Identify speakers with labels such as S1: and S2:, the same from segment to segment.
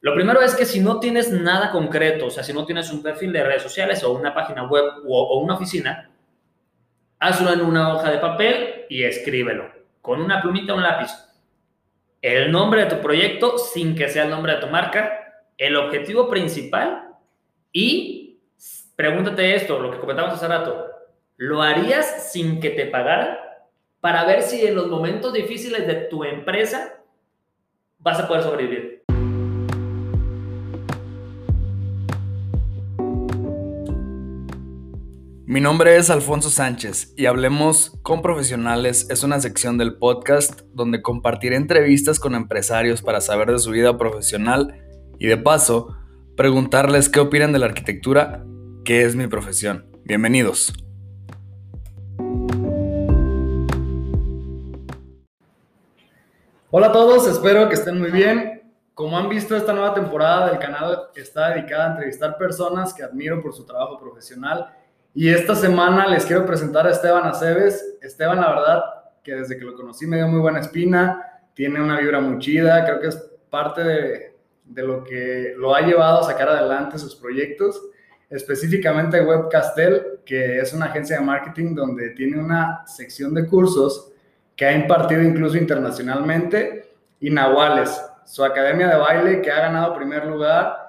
S1: Lo primero es que si no tienes nada concreto, o sea, si no tienes un perfil de redes sociales o una página web o, una oficina, hazlo en una hoja de papel y escríbelo con una plumita o un lápiz. El nombre de tu proyecto sin que sea el nombre de tu marca, el objetivo principal y pregúntate esto, lo que comentamos hace rato, ¿lo harías sin que te pagaran? Para ver si en los momentos difíciles de tu empresa vas a poder sobrevivir.
S2: Mi nombre es Alfonso Sánchez y Hablemos con Profesionales es una sección del podcast donde compartiré entrevistas con empresarios para saber de su vida profesional y de paso preguntarles qué opinan de la arquitectura, que es mi profesión. Bienvenidos. Hola a todos, espero que estén muy bien. Como han visto, esta nueva temporada del canal está dedicada a entrevistar personas que admiro por su trabajo profesional y esta semana les quiero presentar a Esteban Aceves. Esteban, la verdad, que desde que lo conocí me dio muy buena espina, tiene una vibra muy chida, creo que es parte de, lo que lo ha llevado a sacar adelante sus proyectos, específicamente Webcastel, que es una agencia de marketing donde tiene una sección de cursos que ha impartido incluso internacionalmente, y Nahuales, su academia de baile que ha ganado primer lugar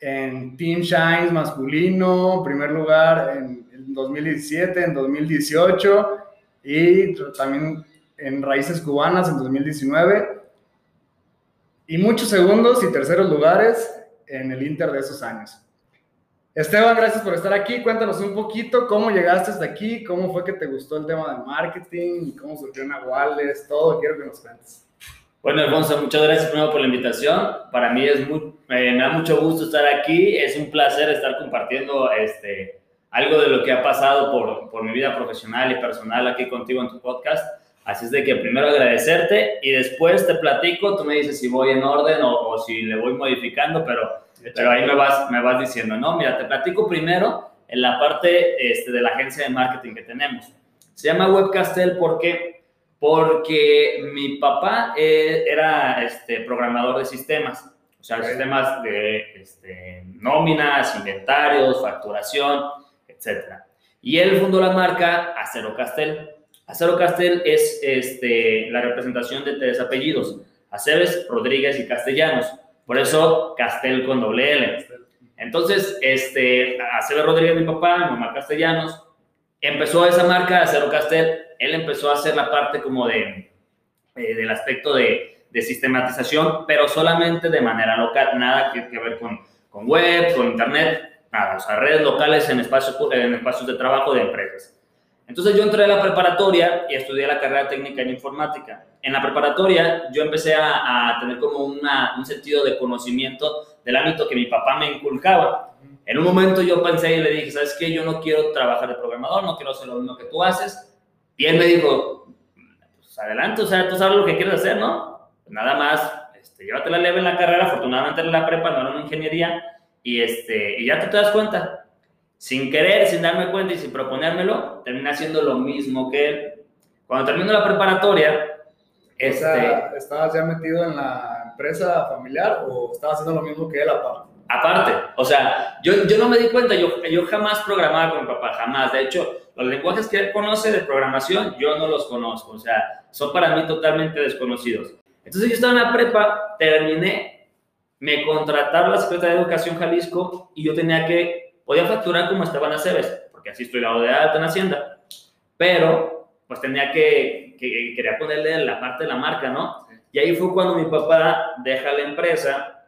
S2: en Team Shines masculino, primer lugar en, 2017, en 2018 y también en Raíces Cubanas en 2019 y muchos segundos y terceros lugares en el Inter de esos años. Esteban, gracias por estar aquí. Cuéntanos un poquito cómo llegaste hasta aquí, cómo fue que te gustó el tema del marketing, cómo surgió Nahuales, todo. Quiero que nos cuentes.
S1: Bueno, Alfonso, muchas gracias primero por la invitación. Para mí es muy, eh, me da mucho gusto estar aquí. Es un placer estar compartiendo este, algo de lo que ha pasado por, por mi vida profesional y personal aquí contigo en tu podcast. Así es de que primero agradecerte y después te platico, tú me dices si voy en orden o, o si le voy modificando, pero, pero ahí me vas, me vas diciendo, no, mira, te platico primero en la parte este, de la agencia de marketing que tenemos. Se llama Webcastel porque porque mi papá eh, era este, programador de sistemas, o sea, sistemas de este, nóminas, inventarios, facturación, etc. Y él fundó la marca Acero Castel. Acero Castel es este, la representación de tres apellidos, Aceves, Rodríguez y Castellanos. Por eso Castel con doble L. Entonces, este, Aceves Rodríguez, mi papá, mi mamá Castellanos, empezó esa marca Acero Castel él empezó a hacer la parte como de, eh, del aspecto de, de, sistematización, pero solamente de manera local, nada que, que ver con, con, web, con internet, nada, o sea, redes locales en espacios, en espacios de trabajo de empresas. Entonces yo entré a la preparatoria y estudié la carrera técnica en informática. En la preparatoria yo empecé a, a tener como una, un sentido de conocimiento del ámbito que mi papá me inculcaba. En un momento yo pensé y le dije, ¿sabes qué? Yo no quiero trabajar de programador, no quiero hacer lo mismo que tú haces, y él me dijo, pues adelante, o sea, tú sabes lo que quieres hacer, ¿no? Pues nada más, este, llévatela leve en la carrera, afortunadamente en la prepa no era una ingeniería, y, este, y ya tú te das cuenta. Sin querer, sin darme cuenta y sin proponérmelo, terminé haciendo lo mismo que él. Cuando termino la preparatoria,
S2: este, ¿Estabas ya metido en la empresa familiar o estabas haciendo lo mismo que él aparte?
S1: Aparte, o sea, yo, yo no me di cuenta, yo, yo jamás programaba con mi papá, jamás. De hecho, los lenguajes que él conoce de programación, yo no los conozco, o sea, son para mí totalmente desconocidos. Entonces yo estaba en la prepa, terminé, me contrataron la Secretaría de Educación Jalisco y yo tenía que, podía facturar como Esteban Aceves, porque así estoy lado de alta en Hacienda, pero pues tenía que, que, quería ponerle la parte de la marca, ¿no? Y ahí fue cuando mi papá deja la empresa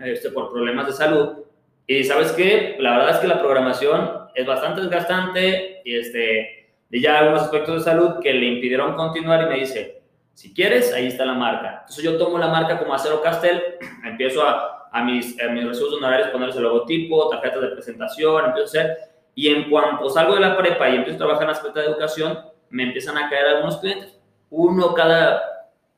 S1: este, por problemas de salud. Y sabes qué, la verdad es que la programación es bastante desgastante y, este, y ya algunos aspectos de salud que le impidieron continuar y me dice, si quieres, ahí está la marca. Entonces yo tomo la marca como Acero Castel, empiezo a, a mis, a mis recursos honorarios poner el logotipo, tarjetas de presentación, empiezo a hacer, y en cuanto salgo de la prepa y empiezo a trabajar en la aspecto de educación, me empiezan a caer algunos clientes, uno cada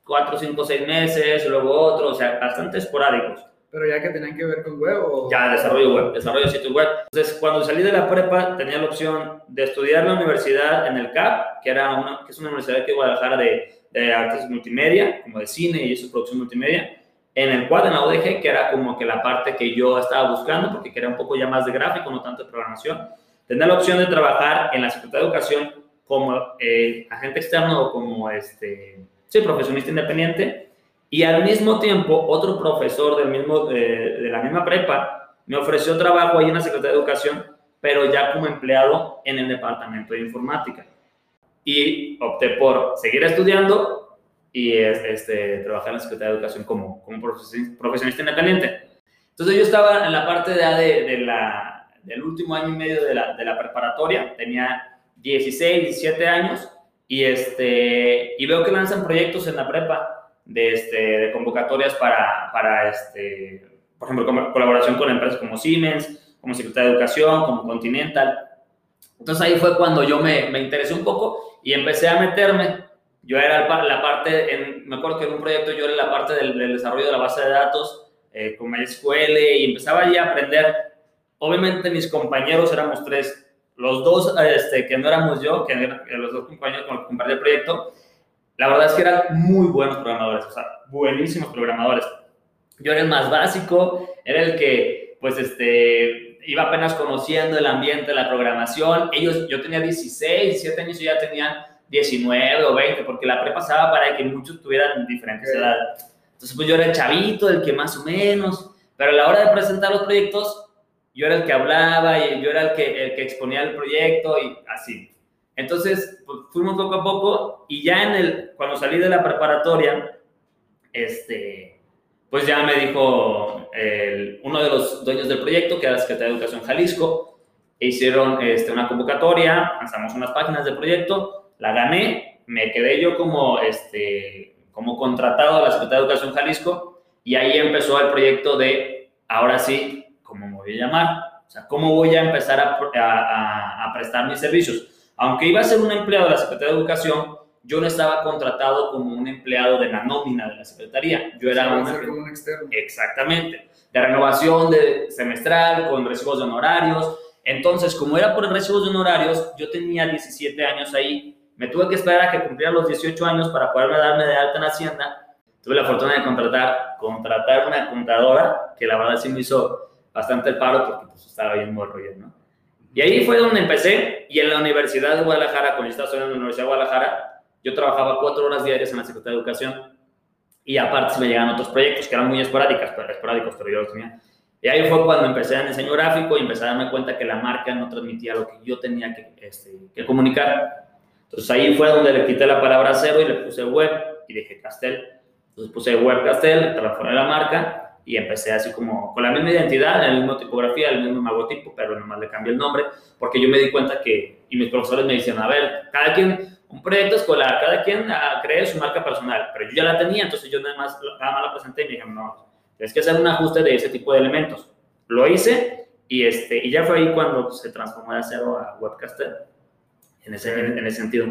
S1: cuatro, cinco, seis meses, luego otro, o sea, bastante esporádicos
S2: pero ya que tenían que ver con web o...
S1: Ya, desarrollo web, desarrollo de sitios web. Entonces, cuando salí de la prepa, tenía la opción de estudiar la universidad en el CAP, que, era una, que es una universidad que Guadalajara de, de artes multimedia, como de cine y eso, producción multimedia, en el cual en la que era como que la parte que yo estaba buscando, porque quería un poco ya más de gráfico, no tanto de programación, tener la opción de trabajar en la Secretaría de Educación como eh, agente externo o como este, sí, profesionista independiente, y al mismo tiempo otro profesor del mismo, de la misma prepa me ofreció trabajo ahí en la Secretaría de Educación, pero ya como empleado en el Departamento de Informática. Y opté por seguir estudiando y este, trabajar en la Secretaría de Educación como, como profesionista independiente. Entonces yo estaba en la parte de, de la, del último año y medio de la, de la preparatoria, tenía 16, 17 años, y, este, y veo que lanzan proyectos en la prepa de, este, de convocatorias para, para este, por ejemplo, colaboración con empresas como Siemens, como Secretaría de Educación, como Continental. Entonces ahí fue cuando yo me, me interesé un poco y empecé a meterme. Yo era la parte, en, me acuerdo que en un proyecto yo era la parte del, desarrollo de la base de datos eh, con MySQL y empezaba allí a aprender Obviamente mis compañeros éramos tres, los dos este, que no éramos yo, que eran los dos compañeros con los que compartí el proyecto, la verdad es que eran muy buenos programadores, o sea, buenísimos programadores. Yo era el más básico, era el que, pues, este, iba apenas conociendo el ambiente la programación. Ellos, yo tenía 16, 17 años y ya tenían 19 o 20, porque la prepa pasaba para que muchos tuvieran diferentes edades. Entonces, pues yo era el chavito, el que más o menos, pero a la hora de presentar los proyectos, yo era el que hablaba y yo era el que, el que exponía el proyecto y así. Entonces, pues, fuimos poco a poco y ya en el, cuando salí de la preparatoria, este, pues ya me dijo el, uno de los dueños del proyecto, que era la Secretaría de Educación Jalisco, e hicieron este, una convocatoria, lanzamos unas páginas del proyecto, la gané, me quedé yo como, este, como contratado a la Secretaría de Educación Jalisco y ahí empezó el proyecto de, ahora sí, cómo me voy a llamar, o sea, cómo voy a empezar a, a, prestar mis servicios. Aunque iba a ser un empleado de la Secretaría de Educación, yo no estaba contratado como un empleado de la nómina de la Secretaría. Yo era
S2: un, como un externo.
S1: Exactamente. De renovación de semestral, con recibos de honorarios. Entonces, como era por recibos de honorarios, yo tenía 17 años ahí. Me tuve que esperar a que cumpliera los 18 años para poderme darme de alta en Hacienda. Tuve la fortuna de contratar, contratar una contadora que la verdad sí me hizo bastante el paro porque pues, estaba bien morro yo, ¿no? Y ahí fue donde empecé y en la Universidad de Guadalajara, cuando yo estaba estudiando en la Universidad de Guadalajara, yo trabajaba cuatro horas diarias en la Secretaría de Educación y aparte me llegaban otros proyectos que eran muy esporádicas, pero, esporádicos, pero yo los tenía. Y ahí fue cuando empecé en diseño gráfico y empecé a darme cuenta que la marca no transmitía lo que yo tenía que, este, que comunicar. Entonces ahí fue donde le quité la palabra cero y le puse web y dije Castel. Entonces puse web Castel, transformé la marca y empecé así como con la misma identidad, la misma tipografía, el mismo logotipo, pero nomás le cambié el nombre, porque yo me di cuenta que, y mis profesores me decían, a ver, cada quien, un proyecto escolar, cada quien ah, cree su marca personal, pero yo ya la tenía, entonces yo nada más, nada más la presenté y me dijeron, no, tienes que hacer un ajuste de ese tipo de elementos. Lo hice y, este, y ya fue ahí cuando se transformó de cero a Webcaster, en ese, en, ese sentido.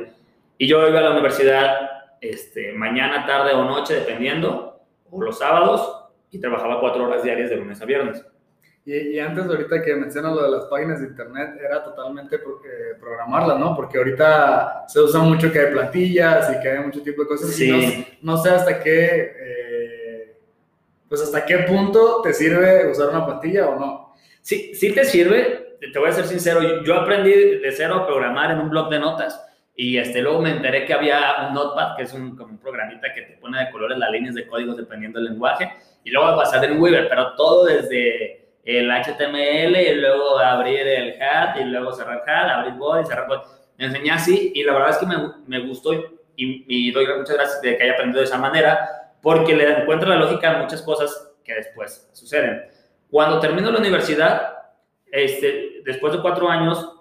S1: Y yo iba a la universidad este, mañana, tarde o noche, dependiendo, o los sábados, y trabajaba cuatro horas diarias de lunes a viernes.
S2: Y, y, antes, ahorita que mencionas lo de las páginas de internet, era totalmente eh, programarlas, ¿no? Porque ahorita se usa mucho que hay plantillas y que hay mucho tipo de cosas.
S1: Sí.
S2: no, sé hasta qué, eh, pues hasta qué punto te sirve usar una plantilla o no.
S1: Sí, sí te sirve. Te voy a ser sincero, yo aprendí de cero a programar en un blog de notas y este, luego me enteré que había un Notepad, que es un, como un programita que te pone de colores las líneas de códigos dependiendo del lenguaje y luego pasar en Weaver, pero todo desde el HTML y luego abrir el hat y luego cerrar hat, abrir body, cerrar body. Me enseñé así y la verdad es que me, me gustó y, y, doy muchas gracias de que haya aprendido de esa manera porque le encuentro la lógica a muchas cosas que después suceden. Cuando termino la universidad, este, después de cuatro años,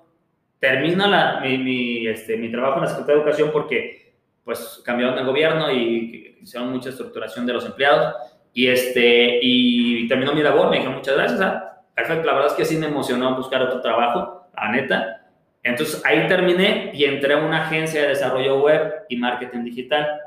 S1: termino la, mi, este, mi trabajo en la Secretaría de Educación porque pues cambiaron de gobierno y hicieron mucha estructuración de los empleados y, este, y terminó mi labor, me dijeron muchas gracias. ¿ah? Perfecto, la verdad es que sí me emocionó buscar otro trabajo, la neta. Entonces ahí terminé y entré a una agencia de desarrollo web y marketing digital.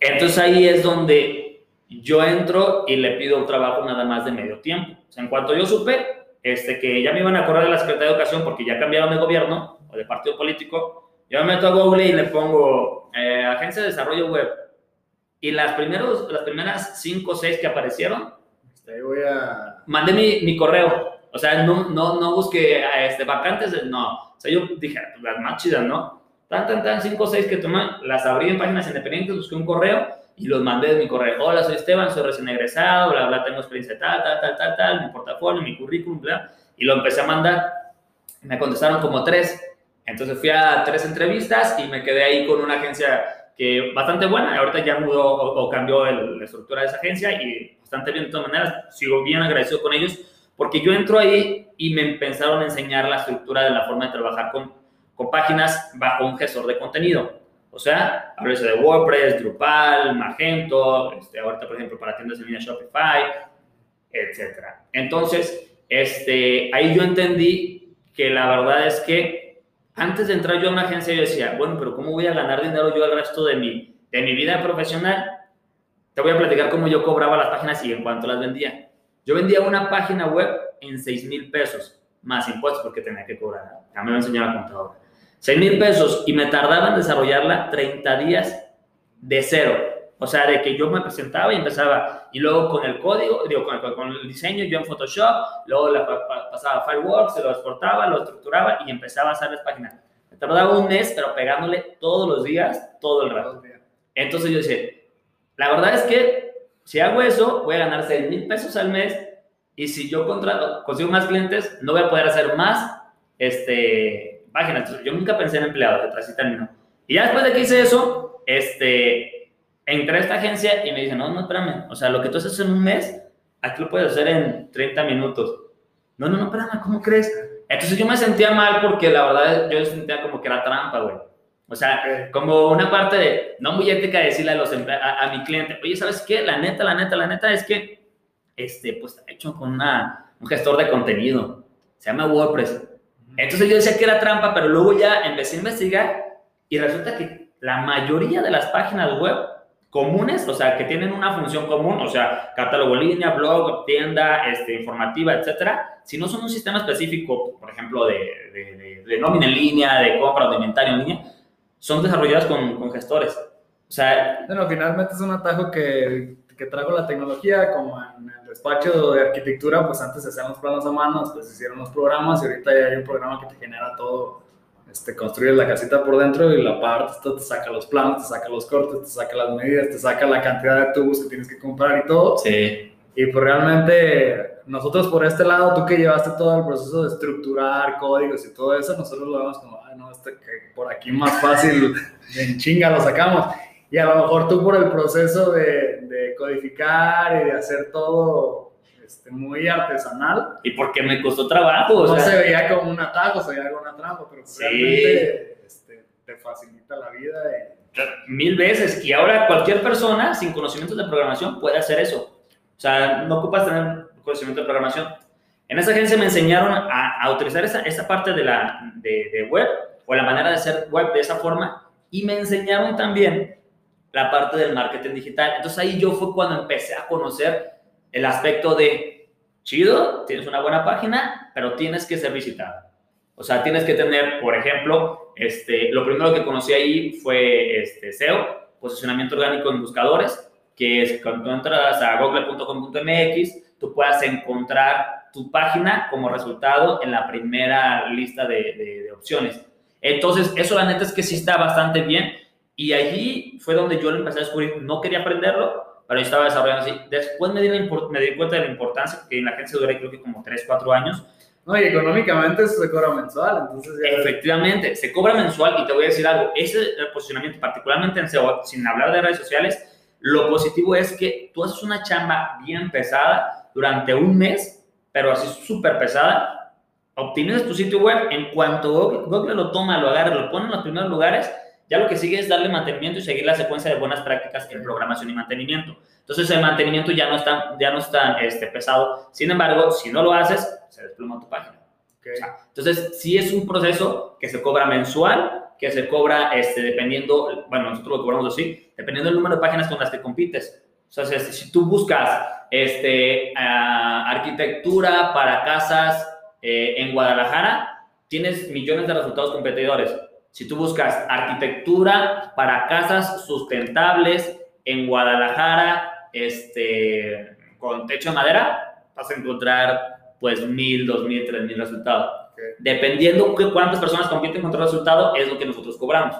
S1: Entonces ahí es donde yo entro y le pido un trabajo nada más de medio tiempo. O sea, en cuanto yo supe este, que ya me iban a correr de la Secretaría de Educación porque ya cambiaron de gobierno o de partido político, yo me meto a Google y le pongo eh, Agencia de Desarrollo Web y las, primeros, las primeras cinco o seis que aparecieron,
S2: Este, voy a...
S1: mandé mi, mi correo. O sea, no, no, no busqué a, este, vacantes, no. O sea, yo dije, pues, las más chidas, ¿no? Tan, tan, tan, cinco o seis que tomé, las abrí en páginas independientes, busqué un correo y los mandé de mi correo. Hola, soy Esteban, soy recién egresado, bla, bla, tengo experiencia tal, tal, tal, tal, tal, mi portafolio, mi currículum, bla. Y lo empecé a mandar. Me contestaron como tres. Entonces fui a tres entrevistas y me quedé ahí con una agencia que bastante buena. Ahorita ya mudó o, o cambió el- la estructura de esa agencia y bastante bien de todas maneras. Sigo bien agradecido con ellos porque yo entro ahí y me empezaron a enseñar la estructura de la forma de trabajar con, con páginas bajo un gestor de contenido. O sea, háblese de WordPress, Drupal, Magento, este, ahorita por ejemplo para tiendas en línea Shopify, etcétera. Entonces, este, ahí yo entendí que la verdad es que antes de entrar yo a una agencia yo decía, bueno, pero ¿cómo voy a ganar dinero yo el resto de mi, de mi vida profesional? Te voy a platicar cómo yo cobraba las páginas y en cuánto las vendía. Yo vendía una página web en 6 mil pesos, más impuestos porque tenía que cobrar. Ya me lo enseñó la contadora. 6 mil pesos y me tardaba en desarrollarla 30 días de cero. O sea, de que yo me presentaba y empezaba, y luego con el código, digo, con, con- el diseño, yo en Photoshop, luego la pa- pa- pasaba a Fireworks, se lo exportaba, lo estructuraba y empezaba a hacer las páginas. Me tardaba un mes, pero pegándole todos los días, todo el rato. Entonces yo decía, la verdad es que si hago eso, voy a ganar 6 mil pesos al mes y si yo contrato, consigo más clientes, no voy a poder hacer más este, páginas. Entonces, yo nunca pensé en empleados, así terminó. Y ya después de que hice eso, este, entré a esta agencia y me dicen, no, no, espérame, o sea, lo que tú haces en un mes, aquí lo puedes hacer en 30 minutos. No, no, no, espérame, ¿cómo crees? Entonces yo me sentía mal porque la verdad yo sentía como que era trampa, güey. O sea, como una parte de, no muy ética decirle a, los, a, a mi cliente, oye, ¿sabes qué? La neta, la neta, la neta es que, este, pues está hecho con una, un gestor de contenido. Se llama WordPress. Entonces yo decía que era trampa, pero luego ya empecé a investigar y resulta que la mayoría de las páginas web comunes, o sea, que tienen una función común, o sea, catálogo línea, blog, tienda, este, informativa, etcétera, si no son un sistema específico, por ejemplo, de, de, de- de nómina en línea, de compra o de inventario en línea, son desarrolladas con, con gestores. O sea,
S2: Bueno, finalmente es un atajo que, que trajo la tecnología, como en el despacho de arquitectura, pues antes se hacían los planos a mano, después se hicieron los programas y ahorita ya hay un programa que te genera todo, este, construyes la casita por dentro y la parte, esto te saca los planos, te saca los cortes, te saca las medidas, te saca la cantidad de tubos que tienes que comprar y todo.
S1: sí.
S2: Y pues realmente nosotros por este lado, tú que llevaste todo el proceso de estructurar códigos y todo eso, nosotros lo vemos como, ay no, este que por aquí más fácil, en chinga lo sacamos. Y a lo mejor tú por el proceso de, de codificar y de hacer todo este, muy artesanal,
S1: Y porque me costó trabajo, o
S2: no
S1: sea,
S2: se veía como un atajo, se veía como una trampa, pero
S1: Sí.
S2: realmente este, te facilita la vida. y-
S1: mil veces. Y ahora cualquier persona sin conocimientos de programación puede hacer eso. O sea, no ocupas tener conocimiento de programación. En esa agencia me enseñaron a, a utilizar esa, esa parte de, la, de, de web o la manera de hacer web de esa forma y me enseñaron también la parte del marketing digital. Entonces ahí yo fue cuando empecé a conocer el aspecto de, chido, tienes una buena página, pero tienes que ser visitado. O sea, tienes que tener, por ejemplo, este, lo primero que conocí ahí fue este, SEO, posicionamiento orgánico en buscadores, que es cuando entras a google.com.mx, tú puedas encontrar tu página como resultado en la primera lista de, de- de opciones. Entonces, eso la neta es que sí está bastante bien. Y allí fue donde yo lo empecé a descubrir. No quería aprenderlo, pero yo estaba desarrollando así. Después me di, la me di cuenta de la importancia, porque en la agencia duré creo que como 3, 4 años.
S2: No, y económicamente eso se cobra mensual, entonces ya...
S1: Efectivamente, se cobra mensual y te voy a decir algo, ese posicionamiento, particularmente en SEO, sin hablar de redes sociales, lo positivo es que tú haces una chamba bien pesada durante un mes, pero así súper pesada, optimizas tu sitio web, en cuanto Google, Google lo toma, lo agarra, lo pone en los primeros lugares, ya lo que sigue es darle mantenimiento y seguir la secuencia de buenas prácticas en programación y mantenimiento. Entonces el mantenimiento ya no está, ya no está este, pesado. Sin embargo, si no lo haces, se desploma tu página.
S2: Ok.
S1: O sea, entonces, sí es un proceso que se cobra mensual, que se cobra este, dependiendo, bueno, nosotros lo cobramos así, dependiendo del número de páginas con las que compites. O sea, si, si tú buscas este, ah, arquitectura para casas eh, en Guadalajara, tienes millones de resultados competidores. Si tú buscas arquitectura para casas sustentables en Guadalajara, este, con techo de madera, vas a encontrar pues mil, dos mil, tres mil resultados. Dependiendo de cuántas personas compiten contra el resultado, es lo que nosotros cobramos.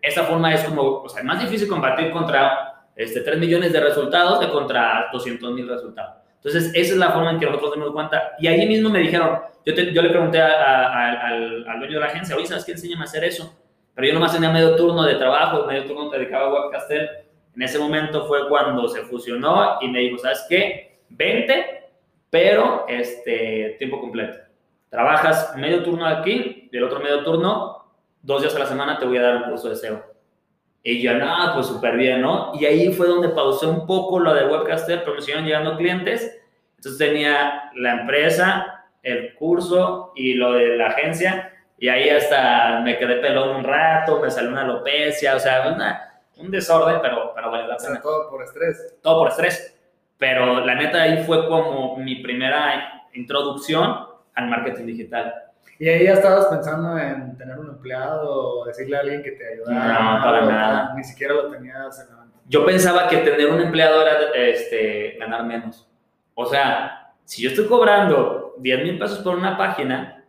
S1: Esa forma es como, o sea, es más difícil combatir contra este, 3 millones de resultados que contra 200 mil resultados. Entonces, esa es la forma en que nosotros dimos cuenta. Y ahí mismo me dijeron, yo, le pregunté al, al, dueño de la agencia, oye, ¿sabes qué? Enséñame a hacer eso. Pero yo nomás tenía medio turno de trabajo, medio turno dedicado a Webcastel. En ese momento fue cuando se fusionó y me dijo, ¿sabes qué? Vente, pero este, tiempo completo. Trabajas medio turno aquí, del otro medio turno, dos días a la semana te voy a dar un curso de SEO. Y yo, no, pues súper bien, ¿no? Y ahí fue donde pausé un poco lo de Webcaster, pero me siguieron llegando clientes. Entonces tenía la empresa, el curso y lo de la agencia. Y ahí hasta me quedé pelón un rato, me salió una alopecia, o sea, una, un desorden, pero, pero vale la pena.
S2: todo por estrés.
S1: Todo por estrés. Pero la neta ahí fue como mi primera introducción al marketing digital.
S2: ¿Y ahí ya estabas pensando en tener un empleado o decirle a alguien que te ayudara?
S1: No, para nada.
S2: Ni siquiera lo tenías en la mente.
S1: Yo pensaba que tener un empleado era este, ganar menos. O sea, si yo estoy cobrando 10 mil pesos por una página,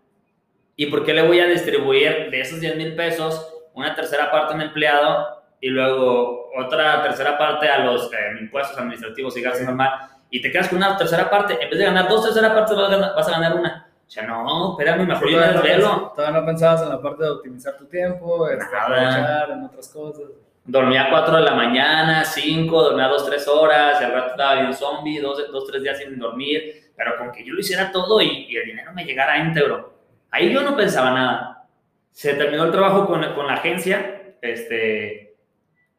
S1: ¿y por qué le voy a distribuir de esos 10 mil pesos una tercera parte a un empleado y luego otra tercera parte a los eh, impuestos administrativos y gastos normal? Y te quedas con una tercera parte, en vez de ganar dos terceras partes, vas a ganar una. O sea, no, espérame, mejor yo me
S2: desvelo. Todavía no pensabas en la parte de optimizar tu tiempo, este, aprovechar en otras cosas.
S1: Dormía a 4 de la mañana, 5, dormía 2, 3 horas, y al rato estaba bien zombie, 2, 3 días sin dormir, pero con que yo lo hiciera todo y, y, el dinero me llegara íntegro. Ahí yo no pensaba nada. Se terminó el trabajo con, con la agencia, este,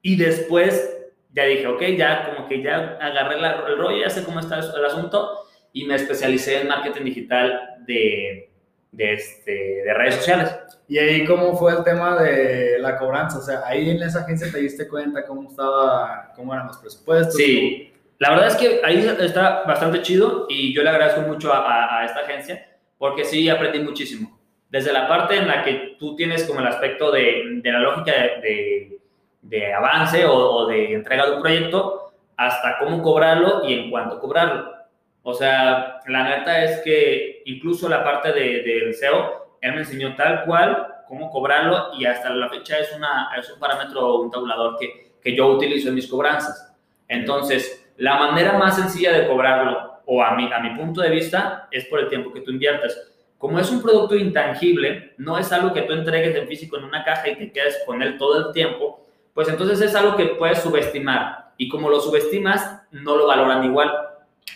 S1: y después ya dije, ok, ya como que ya agarré el rollo, ya sé cómo está el asunto, y me especialicé en marketing digital de, de, este, de redes sociales.
S2: ¿Y ahí cómo fue el tema de la cobranza? O sea, ahí en esa agencia te diste cuenta cómo estaba, cómo eran los presupuestos.
S1: Sí, la verdad es que ahí está bastante chido y yo le agradezco mucho a, a, esta agencia porque sí aprendí muchísimo. Desde la parte en la que tú tienes como el aspecto de, de la lógica de, de avance o, o, de entrega de un proyecto, hasta cómo cobrarlo y en cuánto cobrarlo. O sea, la neta es que incluso la parte del de, SEO, él me enseñó tal cual cómo cobrarlo y hasta la fecha es, una, es un parámetro, un tabulador que, que yo utilizo en mis cobranzas. Entonces, la manera más sencilla de cobrarlo, o a mi, a mi punto de vista, es por el tiempo que tú inviertes. Como es un producto intangible, no es algo que tú entregues en físico en una caja y te quedes con él todo el tiempo, pues entonces es algo que puedes subestimar. Y como lo subestimas, no lo valoran igual.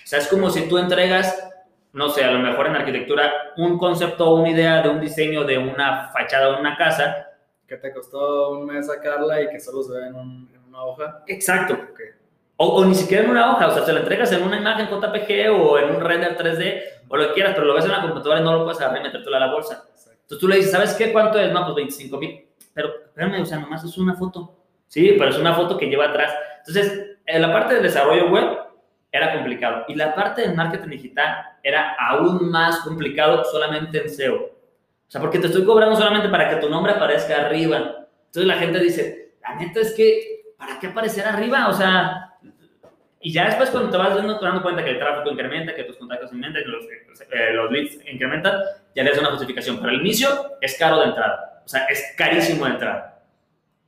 S1: O sea, es como si tú entregas, no sé, a lo mejor en arquitectura, un concepto o una idea de un diseño de una fachada de una casa.
S2: Que te costó un mes sacarla y que solo se ve en, una hoja.
S1: Exacto. O, ni siquiera en una hoja, o sea, se la entregas en una imagen JPG o en un render 3D o lo que quieras, pero lo ves en la computadora y no lo puedes agarrar y metértelo a la bolsa. Entonces tú le dices, ¿sabes qué? ¿Cuánto es? No, pues 25 mil. Pero espérame, o sea, nomás es una foto. Sí, pero es una foto que lleva atrás. Entonces, en la parte del desarrollo web, era complicado. Y la parte del marketing digital era aún más complicado solamente en SEO. O sea, porque te estoy cobrando solamente para que tu nombre aparezca arriba. Entonces la gente dice, la neta es que, ¿para qué aparecer arriba? O sea, y ya después cuando te vas dando, dando cuenta que el tráfico incrementa, que tus contactos aumentan, los, eh, los leads incrementan, ya le das una justificación. Pero al inicio es caro de entrada. O sea, es carísimo de entrada.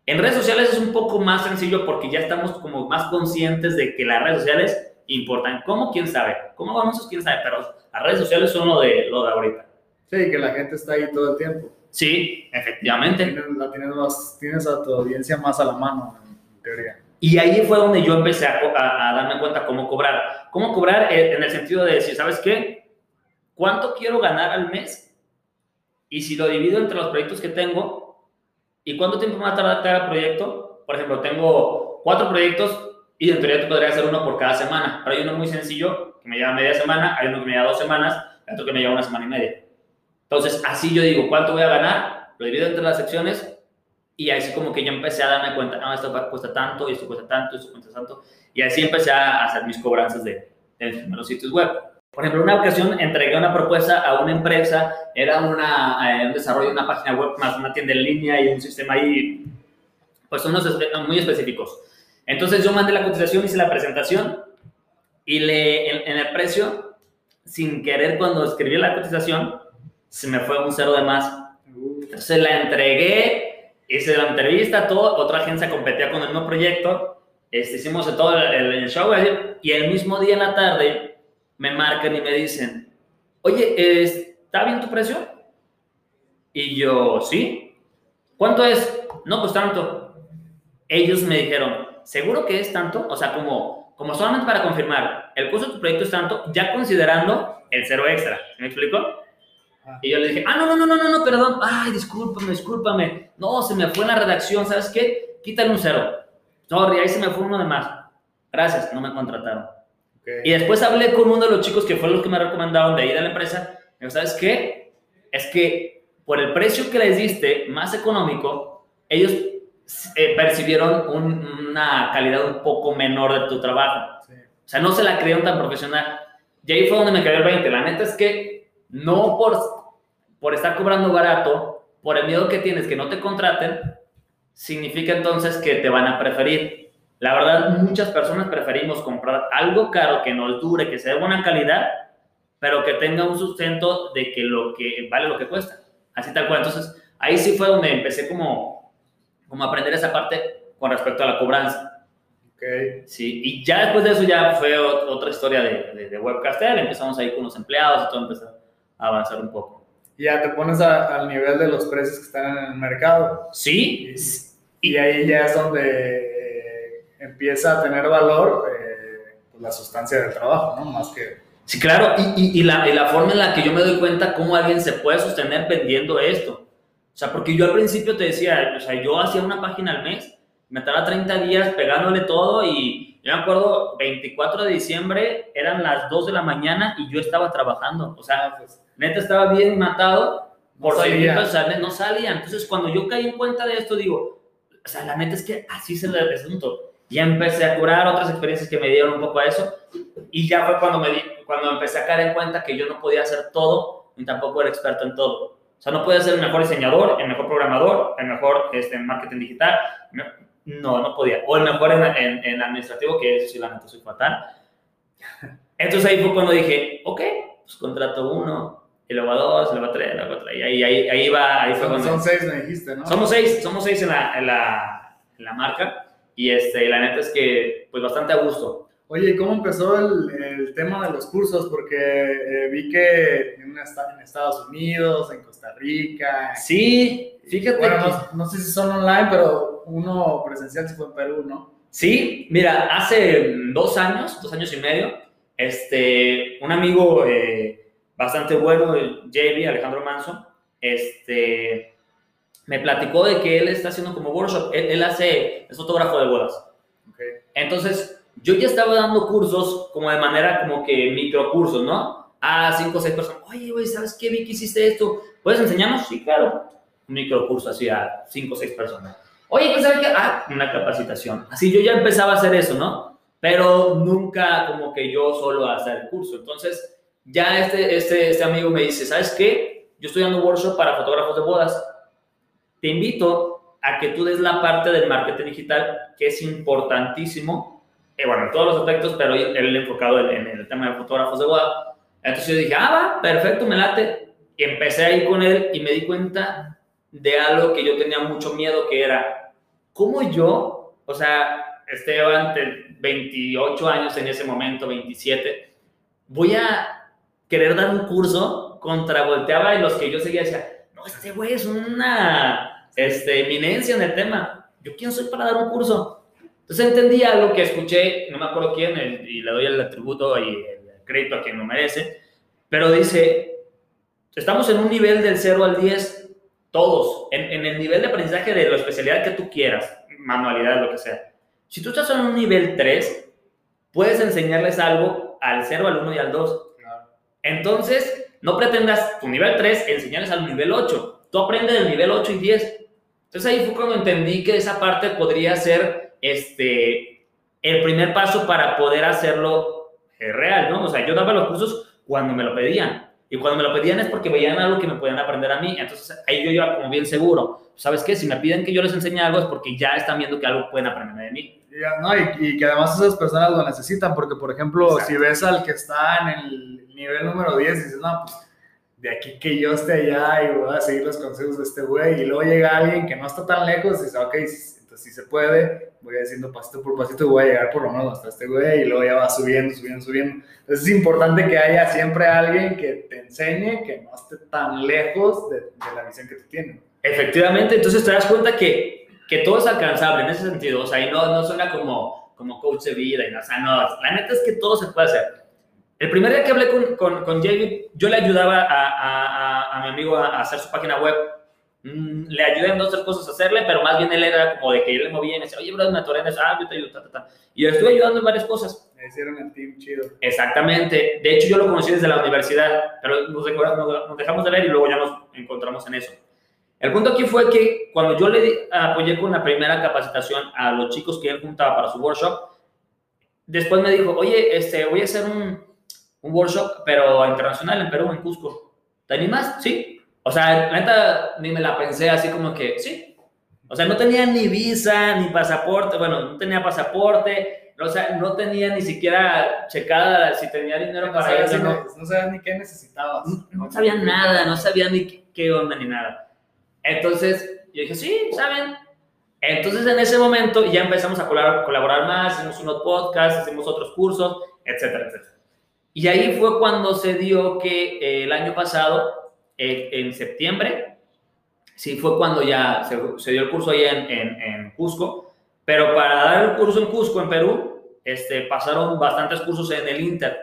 S1: En redes sociales es un poco más sencillo porque ya estamos como más conscientes de que las redes sociales importan. ¿Cómo? ¿Quién sabe? ¿Cómo vamos? ¿Quién sabe? Pero las redes sociales son lo de, lo de ahorita.
S2: Sí, que la gente está ahí todo el tiempo.
S1: Sí, efectivamente.
S2: Tienes, la tienes, más, tienes a tu audiencia más a la mano, en teoría.
S1: Y ahí fue donde yo empecé a, a, darme cuenta cómo cobrar. Cómo cobrar en el sentido de decir, ¿sabes qué? ¿Cuánto quiero ganar al mes? Y si lo divido entre los proyectos que tengo, ¿y cuánto tiempo me va a tardar cada proyecto? Por ejemplo, tengo cuatro proyectos y en teoría tú podrías hacer uno por cada semana. Pero hay uno muy sencillo que me lleva media semana, hay uno que me lleva dos semanas, hay otro que me lleva una semana y media. Entonces, así yo digo, ¿cuánto voy a ganar? Lo divido entre las secciones y así como que yo empecé a darme cuenta, no, esto cuesta tanto, y esto cuesta tanto, esto cuesta tanto. Y así empecé a hacer mis cobranzas de, de los sitios web. Por ejemplo, una ocasión entregué una propuesta a una empresa, era una, eh, un desarrollo de una página web más una tienda en línea y un sistema ahí, pues unos muy específicos. Entonces yo mandé la cotización, hice la presentación y le, en, en el precio, sin querer cuando escribí la cotización, se me fue un cero de más. Entonces la entregué, hice la entrevista, todo, otra agencia competía con el mismo proyecto, este, hicimos todo el, el show y el mismo día en la tarde me marcan y me dicen, oye, ¿está bien tu precio? Y yo, sí. ¿Cuánto es? No, pues tanto. Ellos me dijeron, ¿seguro que es tanto? O sea, como, como solamente para confirmar, el costo de tu proyecto es tanto, ya considerando el cero extra. ¿Me explico? Ah. Y yo le dije, ah, no, no, no, no, no, no, perdón. Ay, discúlpame, discúlpame. No, se me fue en la redacción, ¿sabes qué? Quítale un cero. Sorry, ahí se me fue uno de más. Gracias, no me contrataron. Y después hablé con uno de los chicos que fue los que me recomendaron de ahí de la empresa. Y ¿sabes qué? Es que por el precio que les diste, más económico, ellos eh, percibieron una calidad un poco menor de tu trabajo. O sea, no se la creyeron tan profesional. Y ahí fue donde me cayó el 20. La neta es que no por, por estar cobrando barato, por el miedo que tienes que no te contraten, significa entonces que te van a preferir. La verdad, muchas personas preferimos comprar algo caro que nos dure, que sea de buena calidad, pero que tenga un sustento de que lo que vale lo que cuesta. Así tal cual. Entonces, ahí sí fue donde empecé como, como a aprender esa parte con respecto a la cobranza.
S2: Okay.
S1: Sí, y ya después de eso ya fue otra historia de, de, de webcaster, empezamos ahí con los empleados y todo empezó a avanzar un poco.
S2: Ya te pones al nivel de los precios que están en el mercado.
S1: Sí.
S2: Y, y ahí ya es donde empieza a tener valor eh, pues, la sustancia del trabajo, ¿no? Más que...
S1: Sí, claro, y, y, la, y, la, forma en la que yo me doy cuenta cómo alguien se puede sostener vendiendo esto. O sea, porque yo al principio te decía, o sea, yo hacía una página al mes, me tardaba 30 días pegándole todo y yo me acuerdo, 24 de diciembre, eran las 2 de la mañana y yo estaba trabajando. O sea, pues, neta estaba bien matado por no salía. no salía. Entonces, cuando yo caí en cuenta de esto, digo, o sea, la neta es que así se le asunto ya empecé a curar otras experiencias que me dieron un poco a eso y ya fue cuando, me di, cuando empecé a caer en cuenta que yo no podía hacer todo ni tampoco era experto en todo. O sea, no podía ser el mejor diseñador, el mejor programador, el mejor este, en marketing digital. No, no podía. O el mejor en, en, en administrativo, que eso sí, la neta soy fatal. Entonces ahí fue cuando dije, ok, pues contrato uno, y luego a dos, y luego a tres, y luego a tres. Y ahí, ahí, ahí va, ahí fue
S2: cuando... Son seis, me dijiste, ¿no?
S1: Somos seis, somos seis en la, en la, en la marca. Y este, la neta es que, pues bastante a gusto.
S2: Oye, ¿y cómo empezó el, el, tema de los cursos? Porque eh, vi que en, una, en, Estados Unidos, en Costa Rica.
S1: Sí, fíjate.
S2: Bueno, que... no, no, sé si son online, pero uno presencial sí fue en Perú, ¿no?
S1: Sí, mira, hace dos años, dos años y medio, este, un amigo eh, bastante bueno, JB, Alejandro Manso, este, me platicó de que él está haciendo como workshop, él, él hace, es fotógrafo de bodas.
S2: Okay.
S1: Entonces, yo ya estaba dando cursos como de manera como que microcursos, ¿no? A cinco o seis personas, oye, güey, ¿sabes qué, vi que hiciste esto? ¿Puedes enseñarnos? Sí, claro. Un microcurso así a cinco o seis personas. Oye, pues, ¿sabes qué? Ah, una capacitación. Así yo ya empezaba a hacer eso, ¿no? Pero nunca como que yo solo a hacer el curso. Entonces, ya este, este, este amigo me dice, ¿sabes qué? Yo estoy dando workshop para fotógrafos de bodas te invito a que tú des la parte del marketing digital, que es importantísimo, eh, bueno, en todos los aspectos, pero él enfocado en, en, el tema de fotógrafos de boda. Entonces yo dije, ah, va, perfecto, me late. Y empecé a ir con él y me di cuenta de algo que yo tenía mucho miedo, que era, ¿cómo yo, o sea, Esteban, de 28 años en ese momento, 27, voy a querer dar un curso contra volteaba y los que yo seguía decía, no, este güey es una este, eminencia en el tema. ¿Yo quién soy para dar un curso? Entonces entendí algo que escuché, no me acuerdo quién, el, y le doy el atributo y el crédito a quien lo merece, pero dice, estamos en un nivel del 0 al 10, todos, en, en el nivel de aprendizaje de la especialidad que tú quieras, manualidad, lo que sea. Si tú estás en un nivel 3, puedes enseñarles algo al 0, al 1 y al 2. Entonces, no pretendas tu nivel 3 enseñarles al nivel 8. Tú aprendes del nivel 8 y 10. Entonces ahí fue cuando entendí que esa parte podría ser este, el primer paso para poder hacerlo real, ¿no? O sea, yo daba los cursos cuando me lo pedían. Y cuando me lo pedían es porque veían algo que me podían aprender a mí. Entonces ahí yo iba como bien seguro. ¿Sabes qué? Si me piden que yo les enseñe algo es porque ya están viendo que algo pueden aprender de mí.
S2: No, y, que además esas personas lo necesitan, porque por ejemplo, si ves al que está en el nivel número 10 y dices, no, pues de aquí que yo esté allá y voy a seguir los consejos de este güey, y luego llega alguien que no está tan lejos y dice, ok, entonces si se puede, voy haciendo pasito por pasito y voy a llegar por lo menos hasta este güey, y luego ya va subiendo, subiendo, subiendo. Entonces es importante que haya siempre alguien que te enseñe, que no esté tan lejos de, la visión que tú tienes.
S1: Efectivamente, entonces te das cuenta que, que todo es alcanzable en ese sentido, o sea, y no, no suena como, como coach de vida, y no, o sea, no, la neta es que todo se puede hacer. El primer día que hablé con, con, con yo le ayudaba a, a, a, mi amigo a, hacer su página web. Mm, le ayudé en dos tres cosas a hacerle, pero más bien él era como de que yo le movía y me decía, oye, bro, me atoré en eso, ah, yo te ayudo, ta, ta, ta. Y yo estuve ayudando en varias cosas.
S2: Me hicieron el team chido.
S1: Exactamente. De hecho, yo lo conocí desde la universidad, pero nos, nos dejamos de ver y luego ya nos encontramos en eso. El punto aquí fue que cuando yo le apoyé con la primera capacitación a los chicos que él juntaba para su workshop, después me dijo, oye, este, voy a hacer un, un workshop, pero internacional en Perú, en Cusco. ¿Te animas? Sí. O sea, neta, ni me la pensé así como que, sí. O sea, no tenía ni visa, ni pasaporte, bueno, no tenía pasaporte, o sea, no tenía ni siquiera checada si tenía dinero para
S2: eso. No, no sabía ni qué necesitabas.
S1: No, sabía nada, no sabía ni qué, onda ni nada. Entonces, yo dije, sí, ¿saben? Entonces, en ese momento ya empezamos a colaborar, colaborar más, hicimos unos podcasts, hicimos otros cursos, etcétera, etcétera. Y ahí fue cuando se dio que eh, el año pasado, en septiembre, sí fue cuando ya se, dio el curso ahí en, en, Cusco, pero para dar el curso en Cusco, en Perú, este, pasaron bastantes cursos en el Inter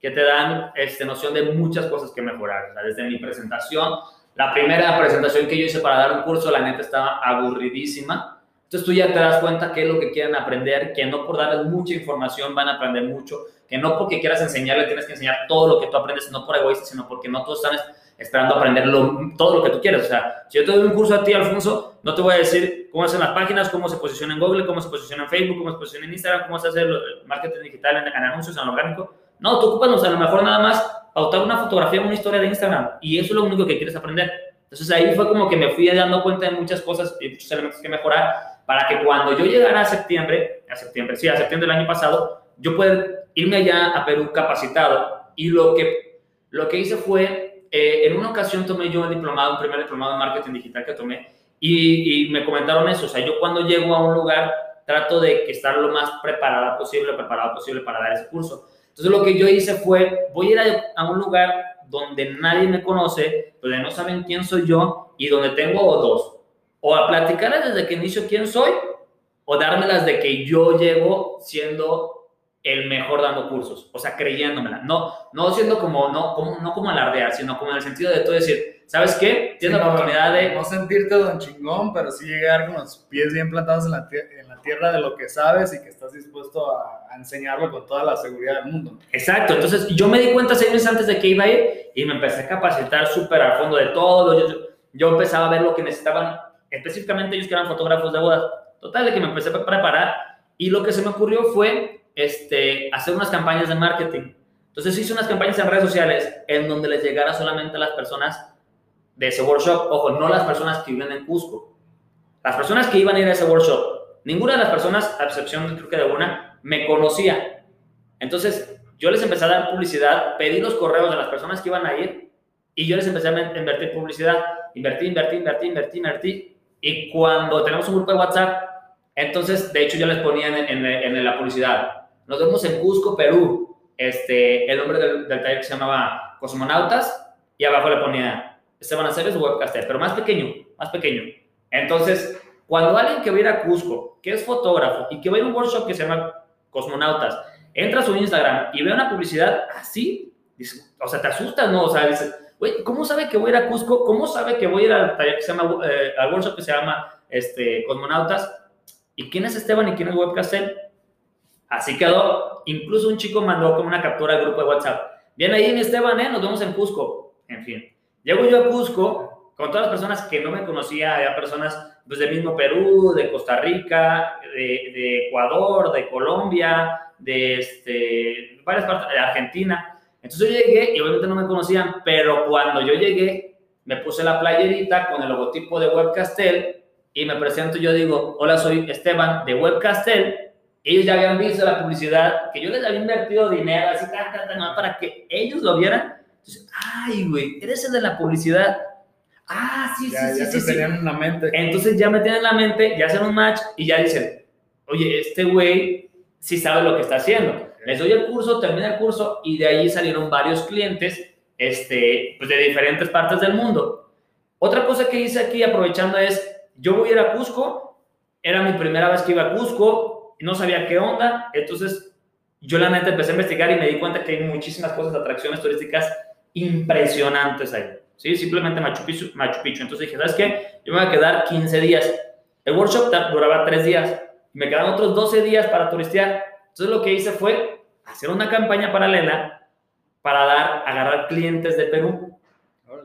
S1: que te dan este, noción de muchas cosas que mejorar. desde mi presentación, la primera presentación que yo hice para dar un curso, la neta estaba aburridísima. Entonces tú ya te das cuenta qué es lo que quieren aprender, que no por darles mucha información van a aprender mucho que no porque quieras enseñarle tienes que enseñar todo lo que tú aprendes, no por egoísta, sino porque no todos están esperando aprender todo lo que tú quieres. O sea, si yo te doy un curso a ti, Alfonso, no te voy a decir cómo hacen las páginas, cómo se posiciona en Google, cómo se posiciona en Facebook, cómo se posiciona en Instagram, cómo se hace el marketing digital en, anuncios, en orgánico. No, tú ocupas, a lo mejor nada más pautar una fotografía, una historia de Instagram y eso es lo único que quieres aprender. Entonces ahí fue como que me fui dando cuenta de muchas cosas y muchos elementos que mejorar para que cuando yo llegara a septiembre, a septiembre, sí, a septiembre del año pasado, yo pueda irme allá a Perú capacitado. Y lo que, lo que hice fue, eh, en una ocasión tomé yo un diplomado, un primer diplomado en marketing digital que tomé, y, me comentaron eso. O sea, yo cuando llego a un lugar trato de estar lo más preparada posible, preparado posible para dar ese curso. Entonces lo que yo hice fue, voy a ir a, a un lugar donde nadie me conoce, donde no saben quién soy yo y donde tengo dos. O a platicar desde que inicio quién soy, o dármelas de que yo llego siendo el mejor dando cursos, o sea, creyéndomela, no, no siendo como, no como, no como alardear, sino como en el sentido de tú decir, ¿sabes qué? Tienes la oportunidad de...
S2: No sentirte don chingón, pero sí llegar con los pies bien plantados en la, en la tierra de lo que sabes y que estás dispuesto a, enseñarlo con toda la seguridad del mundo.
S1: Exacto, entonces yo me di cuenta seis meses antes de que iba a ir y me empecé a capacitar súper al fondo de todo, yo, yo, empezaba a ver lo que necesitaban, específicamente ellos que eran fotógrafos de bodas, total, de que me empecé a preparar y lo que se me ocurrió fue este, hacer unas campañas de marketing. Entonces hice unas campañas en redes sociales en donde les llegara solamente a las personas de ese workshop. Ojo, no las personas que viven en Cusco. Las personas que iban a ir a ese workshop. Ninguna de las personas, a excepción creo que de una, me conocía. Entonces yo les empecé a dar publicidad, pedí los correos de las personas que iban a ir y yo les empecé a invertir publicidad. Invertí, invertí, invertí, invertí, invertí. Y cuando tenemos un grupo de WhatsApp, entonces, de hecho, yo les ponía en, en la publicidad, nos vemos en Cusco, Perú. Este, el nombre del, taller se llamaba Cosmonautas y abajo le ponía Esteban Aceves Webcaster, pero más pequeño, más pequeño. Entonces, cuando alguien que va a ir a Cusco, que es fotógrafo y que va a un workshop que se llama Cosmonautas, entra a su Instagram y ve una publicidad así, o sea, te asustas, ¿no? O sea, dices, güey, ¿cómo sabe que voy a ir a Cusco? ¿Cómo sabe que voy a ir al taller que se llama, eh, al workshop que se llama este, Cosmonautas? ¿Y quién es Esteban y quién es Webcaster? Así quedó. Incluso un chico mandó como una captura al grupo de WhatsApp. Viene ahí en Esteban, ¿eh? Nos vemos en Cusco. En fin. Llego yo a Cusco con todas las personas que no me conocía, había personas pues, del mismo Perú, de Costa Rica, de, Ecuador, de Colombia, de este, varias partes, de Argentina. Entonces yo llegué y obviamente no me conocían, pero cuando yo llegué, me puse la playerita con el logotipo de Webcastel y me presento, yo digo, hola, soy Esteban de Webcastel. Ellos ya habían visto la publicidad, que yo les había invertido dinero, así, para que ellos lo vieran. Entonces, ay, güey, eres el de la publicidad. Ah, sí, sí, sí, sí.
S2: tenían en la mente.
S1: Entonces ya me tienen en la mente, ya hacen un match y ya dicen, oye, este güey sí sabe lo que está haciendo. Les doy el curso, termina el curso y de ahí salieron varios clientes este, pues de diferentes partes del mundo. Otra cosa que hice aquí aprovechando es yo voy a ir a Cusco, era mi primera vez que iba a Cusco, no sabía qué onda, entonces yo la neta empecé a investigar y me di cuenta que hay muchísimas cosas, atracciones turísticas impresionantes ahí, ¿sí? Simplemente Machu Picchu, Machu Picchu. Entonces dije, ¿sabes qué? Yo me voy a quedar 15 días. El workshop duraba 3 días, me quedaban otros 12 días para turistear. Entonces lo que hice fue hacer una campaña paralela para dar, agarrar clientes de Perú.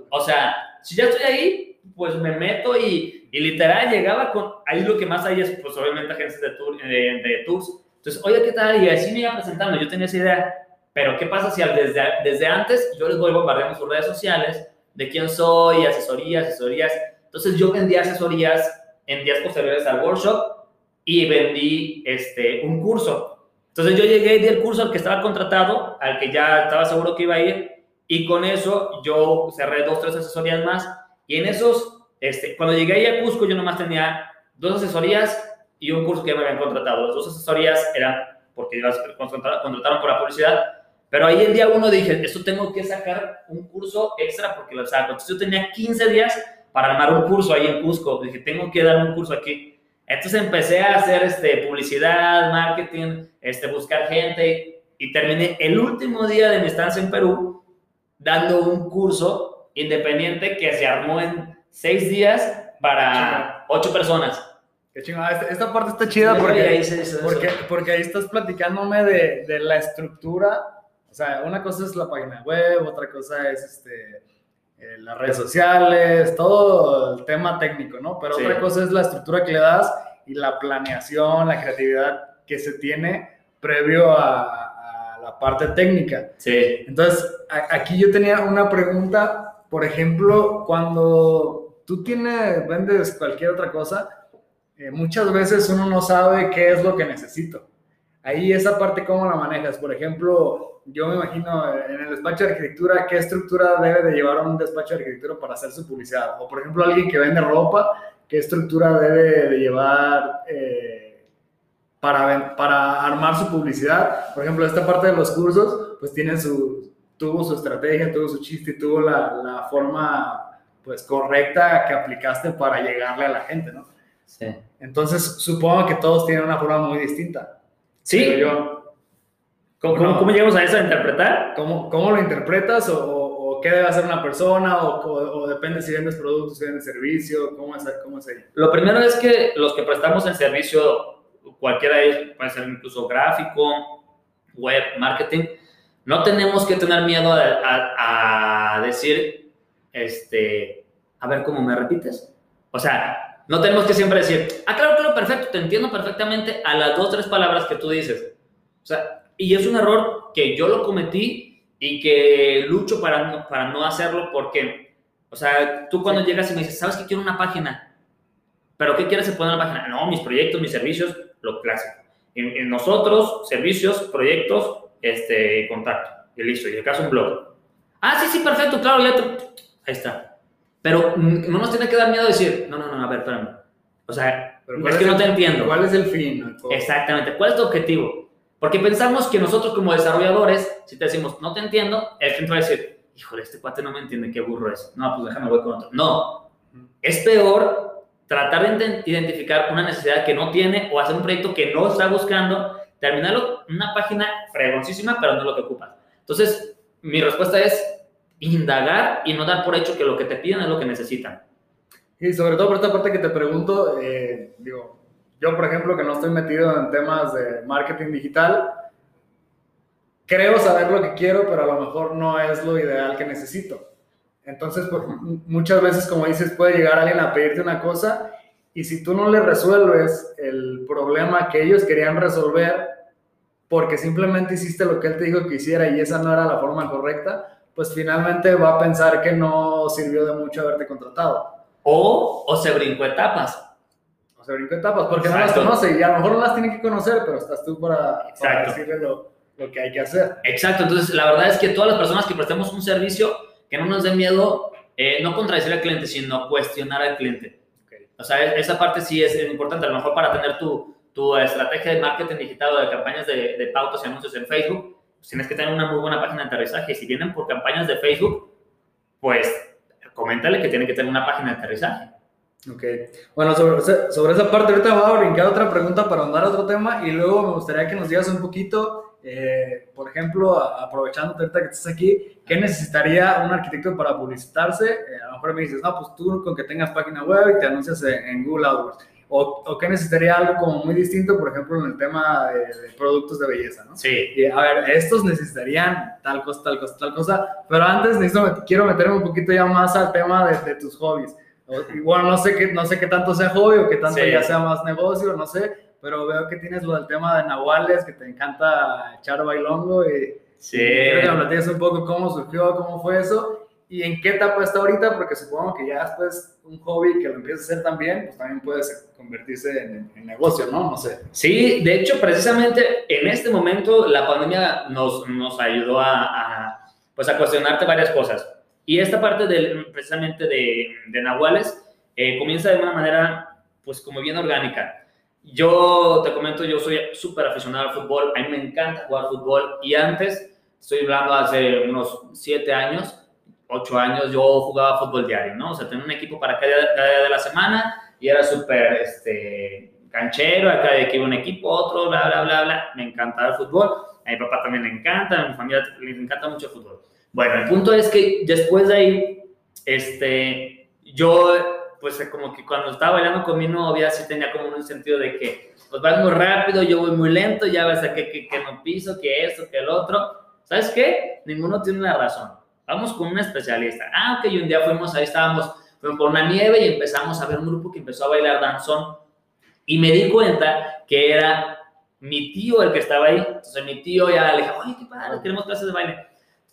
S1: O sea, si ya estoy ahí, pues me meto y y literal llegaba con, ahí lo que más hay es, pues obviamente agencias de, tour, de, tours. Entonces, oye, ¿qué tal? Y así me iba presentando, yo tenía esa idea. Pero, ¿qué pasa si desde, desde antes yo les voy bombardeando sus redes sociales de quién soy, asesorías, asesorías? Entonces, yo vendí asesorías en días posteriores al workshop y vendí este, un curso. Entonces, yo llegué y di el curso al que estaba contratado, al que ya estaba seguro que iba a ir, y con eso yo cerré dos, tres asesorías más. Y en esos este, cuando llegué ahí a Cusco, yo nomás tenía dos asesorías y un curso que me habían contratado. Las dos asesorías eran porque las contrataron por la publicidad, pero ahí el día uno dije, esto tengo que sacar un curso extra porque lo saco. Entonces yo tenía 15 días para armar un curso ahí en Cusco. Dije, tengo que dar un curso aquí. Entonces empecé a hacer este, publicidad, marketing, este, buscar gente y terminé el último día de mi estancia en Perú dando un curso independiente que se armó en seis días para ocho personas.
S2: Qué chingada. Esta, parte está chida porque, ahí porque, porque, ahí estás platicándome de, de, la estructura. O sea, una cosa es la página web, otra cosa es este, eh, las redes sociales, todo el tema técnico, ¿no? Pero otra cosa es la estructura que le das y la planeación, la creatividad que se tiene previo a, a la parte técnica.
S1: Sí.
S2: Entonces, aquí yo tenía una pregunta, por ejemplo, cuando tú tienes, vendes cualquier otra cosa, eh, muchas veces uno no sabe qué es lo que necesito. Ahí esa parte, ¿cómo la manejas? Por ejemplo, yo me imagino en el despacho de arquitectura, ¿qué estructura debe de llevar un despacho de arquitectura para hacer su publicidad? O por ejemplo, alguien que vende ropa, ¿qué estructura debe de llevar eh, para, para armar su publicidad? Por ejemplo, esta parte de los cursos, pues tiene su, tuvo su estrategia, tuvo su chiste, tuvo la, la forma pues correcta que aplicaste para llegarle a la gente, ¿no?
S1: Sí.
S2: Entonces, supongo que todos tienen una forma muy distinta.
S1: Sí. Yo, ¿Cómo, ¿Cómo, llegamos a eso a interpretar?
S2: ¿Cómo, cómo lo interpretas o, o, qué debe hacer una persona o, o, depende si vendes productos, si vendes servicio, cómo es, cómo es ahí?
S1: Lo primero es que los que prestamos el servicio, cualquiera de ellos, puede ser incluso gráfico, web, marketing, no tenemos que tener miedo a, a, a decir este, a ver cómo me repites. O sea, no tenemos que siempre decir, ah, claro, claro, perfecto, te entiendo perfectamente a las dos, tres palabras que tú dices. O sea, y es un error que yo lo cometí y que lucho para no, para no hacerlo porque, o sea, tú cuando llegas y me dices, ¿sabes que quiero una página? ¿Pero qué quieres poner en la página? No, mis proyectos, mis servicios, lo clásico. En, nosotros, servicios, proyectos, este, contacto. Y listo, y el caso un blog. Ah, sí, sí, perfecto, claro, ya te Ahí está. Pero no nos tiene que dar miedo decir, no, no, no, a ver, espérame. O sea, es que no te entiendo.
S2: ¿Cuál es el fin?
S1: Exactamente. ¿Cuál es tu objetivo? Porque pensamos que nosotros como desarrolladores, si te decimos, no te entiendo, el cliente va a decir, híjole, este cuate no me entiende, qué burro es. No, pues déjame, voy con otro. No. Es peor tratar de identificar una necesidad que no tiene o hacer un proyecto que no está buscando, terminarlo en una página fregoncísima, pero no lo que ocupas. Entonces, mi respuesta es, indagar y no dar por hecho que lo que te piden es lo que necesitan.
S2: Y sobre todo por esta parte que te pregunto, eh, digo, yo por ejemplo que no estoy metido en temas de marketing digital, creo saber lo que quiero, pero a lo mejor no es lo ideal que necesito. Entonces, muchas veces, como dices, puede llegar alguien a pedirte una cosa y si tú no le resuelves el problema que ellos querían resolver, porque simplemente hiciste lo que él te dijo que hiciera y esa no era la forma correcta, pues finalmente va a pensar que no sirvió de mucho haberte contratado.
S1: O, o se brincó etapas.
S2: O se brincó etapas, porque no las conoce y a lo mejor no las tiene que conocer, pero estás tú para, para decirle lo, lo que hay que hacer.
S1: Exacto, entonces la verdad es que todas las personas que prestemos un servicio, que no nos dé miedo, eh, no contradecir al cliente, sino cuestionar al cliente. O sea, esa parte sí es importante, a lo mejor para tener tu, tu estrategia de marketing digital o de campañas de, de pautas y anuncios en Facebook, pues tienes que tener una muy buena página de aterrizaje. Si vienen por campañas de Facebook, pues coméntale que tiene que tener una página de aterrizaje.
S2: Ok. Bueno, sobre, sobre esa parte, ahorita voy a brincar otra pregunta para andar a otro tema y luego me gustaría que nos digas un poquito, eh, por ejemplo, aprovechando ahorita que estás aquí, ¿qué necesitaría un arquitecto para publicitarse? Eh, a lo mejor me dices, no, pues tú con que tengas página web y te anuncias en, Google AdWords. O, o, qué necesitaría algo como muy distinto, por ejemplo, en el tema de, productos de belleza, ¿no?
S1: Sí.
S2: Y, a ver, estos necesitarían tal cosa, tal cosa, tal cosa, pero antes necesito, quiero meterme un poquito ya más al tema de, de tus hobbies. Igual no sé qué, no sé qué tanto sea hobby o qué tanto ya sea más negocio, no sé, pero veo que tienes lo del tema de nahuales, que te encanta echar bailongo y,
S1: sí.
S2: quiero que me platiques un poco cómo surgió, cómo fue eso y en qué etapa está ahorita, porque supongo que ya después un hobby que lo empieces a hacer también, pues también puede convertirse en, en, negocio, ¿no? No sé.
S1: Sí, de hecho, precisamente en este momento la pandemia nos, nos ayudó a, a, pues a cuestionarte varias cosas. Y esta parte del, precisamente de, de Nahuales eh, comienza de una manera, pues como bien orgánica. Yo te comento, yo soy súper aficionado al fútbol, a mí me encanta jugar fútbol y antes, estoy hablando hace unos siete años, ocho años, yo jugaba fútbol diario, ¿no? O sea, tenía un equipo para cada, cada día de la semana y era súper, este, canchero, acá de iba un equipo, otro, bla, bla, bla, bla. Me encantaba el fútbol. A mi papá también le encanta, a mi familia le encanta mucho el fútbol. Bueno, el punto es que después de ahí, este, yo, pues como que cuando estaba bailando con mi novia, sí tenía como un sentido de que, pues vas muy rápido, yo voy muy lento, ya ves a que, que, que no piso, que esto, que el otro. ¿Sabes qué? Ninguno tiene la razón. Vamos con un especialista. Ah, ok, y un día fuimos, ahí estábamos, fuimos por una nieve y empezamos a ver un grupo que empezó a bailar danzón. Y me di cuenta que era mi tío el que estaba ahí. Entonces mi tío ya le dije, oye, qué padre, queremos clases de baile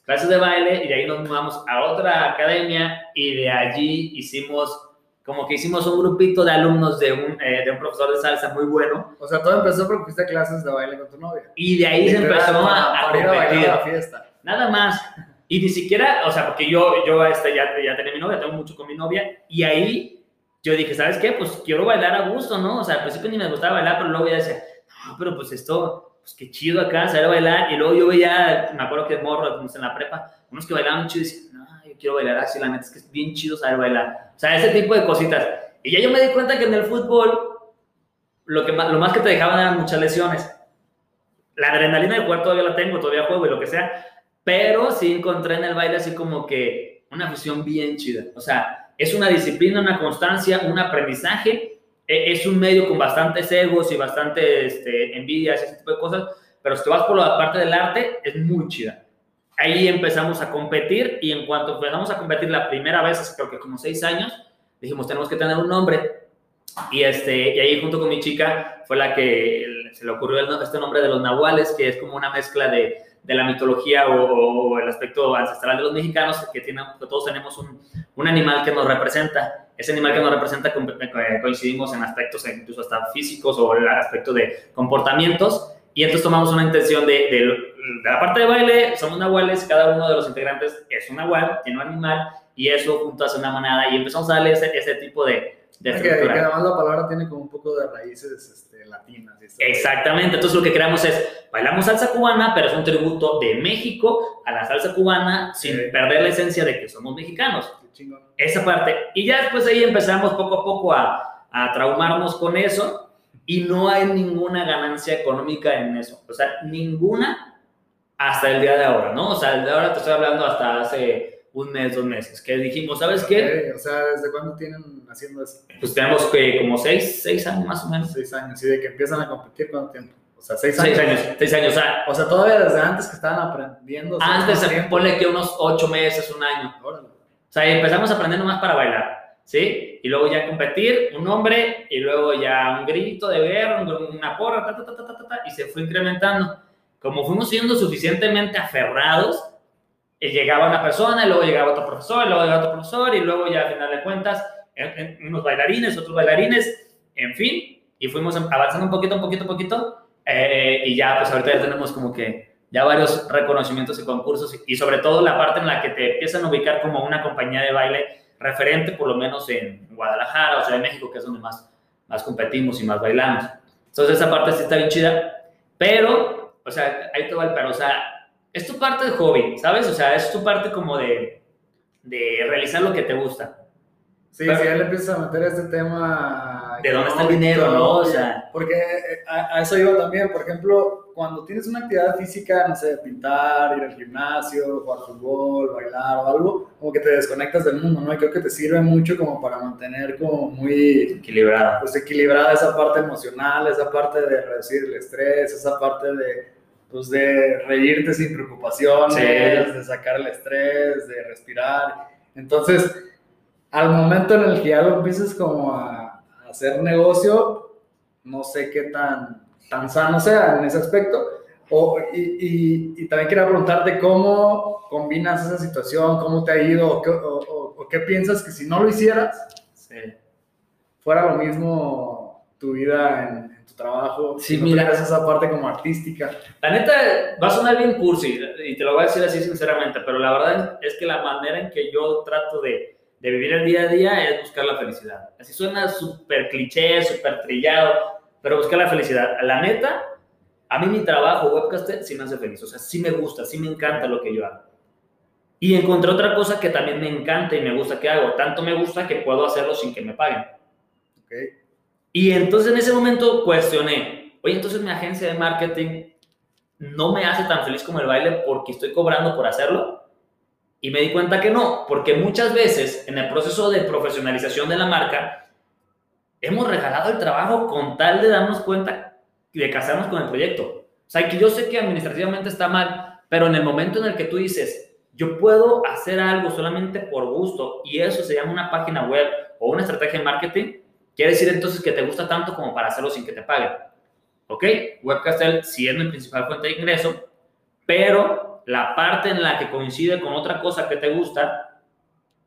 S1: clases de baile y de ahí nos mudamos a otra academia y de allí hicimos, como que hicimos un grupito de alumnos de un, eh, de un profesor de salsa muy bueno.
S2: O sea, todo empezó porque fuiste clases de baile con tu novia.
S1: Y de ahí se empezó a, a, competir.
S2: A la fiesta.
S1: Nada más. Y ni siquiera, o sea, porque yo, yo este, ya, ya tenía mi novia, tengo mucho con mi novia, y ahí yo dije, ¿sabes qué? Pues quiero bailar a gusto, ¿no? O sea, al principio ni me gustaba bailar, pero luego ya decía, no, pero pues esto, pues qué chido acá, saber bailar. Y luego yo veía, me acuerdo que morro, en la prepa, unos que bailaban chido y decían, no, yo quiero bailar así, la neta es que es bien chido saber bailar. O sea, ese tipo de cositas. Y ya yo me di cuenta que en el fútbol, lo, que más, lo más que te dejaban eran muchas lesiones. La adrenalina del jugar todavía la tengo, todavía juego y lo que sea, pero sí encontré en el baile así como que una afición bien chida. O sea, es una disciplina, una constancia, un aprendizaje e, es un medio con bastantes egos y bastante este, envidias, ese tipo de cosas, pero si te vas por la parte del arte, es muy chida. Ahí empezamos a competir y en cuanto empezamos a competir la primera vez, creo que como seis años, dijimos, tenemos que tener un nombre. Y, este, y ahí junto con mi chica fue la que se le ocurrió el, este nombre de los nahuales, que es como una mezcla de, de la mitología o, el aspecto ancestral de los mexicanos, que, tiene, que todos tenemos un, animal que nos representa ese animal que nos representa eh, coincidimos en aspectos incluso hasta físicos o el aspecto de comportamientos. Y entonces tomamos una intención de, la parte de baile, somos nahuales, cada uno de los integrantes es un nahual, tiene un animal, y eso junto hace una manada, y empezamos a darle ese tipo de, de.
S2: Que, que, además la palabra tiene como un poco de raíces este, latinas.
S1: Exactamente, entonces lo que creamos es, bailamos salsa cubana, pero es un tributo de México a la salsa cubana, sin sí. perder la esencia de que somos mexicanos. Esa parte. Y ya después ahí empezamos poco a poco a, a traumarnos con eso y no hay ninguna ganancia económica en eso. O sea, ninguna hasta el día de ahora, ¿no? O sea, el de ahora te estoy hablando hasta hace un mes, dos meses, que dijimos, ¿sabes
S2: okay.
S1: qué?
S2: O sea, ¿desde cuándo tienen haciendo eso?
S1: Pues tenemos que como seis, seis años más o menos.
S2: Seis años, y de que empiezan a competir, ¿cuánto tiempo? O sea, seis años.
S1: Seis años, seis años. O sea,
S2: o sea todavía desde antes que estaban aprendiendo.
S1: Antes, ponle que unos ocho meses, un año.
S2: Órale.
S1: O sea, empezamos a aprender nomás para bailar, ¿sí? Y luego ya competir, un nombre, y luego ya un grito de guerra, una porra, ta, ta, ta, ta, ta, ta, y se fue incrementando. como fuimos siendo suficientemente aferrados, eh, llegaba una persona, y luego llegaba otro profesor, y luego llegaba otro profesor, y luego ya al final de cuentas, unos bailarines, otros bailarines, en fin, y fuimos avanzando un poquito, un poquito, un poquito, eh, y ya, pues ahorita ya tenemos como que ya varios reconocimientos y concursos, y sobre todo la parte en la que te empiezan a ubicar como una compañía de baile referente, por lo menos en Guadalajara o Ciudad de México, que es donde más, más competimos y más bailamos. Entonces esa parte sí está bien chida, pero, o sea, ahí te va el pero, o sea, es tu parte de hobby, ¿sabes? O sea, es tu parte como de, de realizar lo que te gusta.
S2: Sí, si ya le empiezas a meter este tema.
S1: ¿De dónde está el dinero, no? O sea.
S2: Porque eh, a, eso iba también. Por ejemplo, cuando tienes una actividad física, no sé, pintar, ir al gimnasio, jugar fútbol, bailar o algo, como que te desconectas del mundo, ¿no? Y creo que te sirve mucho como para mantener como muy.
S1: Equilibrada.
S2: Pues equilibrada esa parte emocional, esa parte de reducir el estrés, esa parte de. Pues de reírte sin preocupaciones, de sacar el estrés, de respirar. Entonces al momento en el que ya lo empieces como a, hacer negocio, no sé qué tan, tan sano sea en ese aspecto. O, y, y, también quería preguntarte cómo combinas esa situación, cómo te ha ido, o qué, piensas que si no lo hicieras, fuera lo mismo tu vida en, tu trabajo.
S1: Sí, mira.
S2: esa parte como artística.
S1: La neta, va a sonar bien cursi, y te lo voy a decir así sinceramente, pero la verdad es que la manera en que yo trato de de vivir el día a día es buscar la felicidad. Así suena súper cliché, súper trillado, pero buscar la felicidad. La neta, a mí mi trabajo webcaster sí me hace feliz, o sea, sí me gusta, sí me encanta lo que yo hago. Y encontré otra cosa que también me encanta y me gusta que hago. Tanto me gusta que puedo hacerlo sin que me paguen.
S2: Okay.
S1: Y entonces en ese momento cuestioné, oye, entonces mi agencia de marketing no me hace tan feliz como el baile porque estoy cobrando por hacerlo. Y me di cuenta que no, porque muchas veces en el proceso de profesionalización de la marca, hemos regalado el trabajo con tal de darnos cuenta de casarnos con el proyecto. O sea, que yo sé que administrativamente está mal, pero en el momento en el que tú dices, yo puedo hacer algo solamente por gusto y eso se llama una página web o una estrategia de marketing, quiere decir entonces que te gusta tanto como para hacerlo sin que te paguen. ¿Ok? Webcastel sí es mi principal fuente de ingreso, pero la parte en la que coincide con otra cosa que te gusta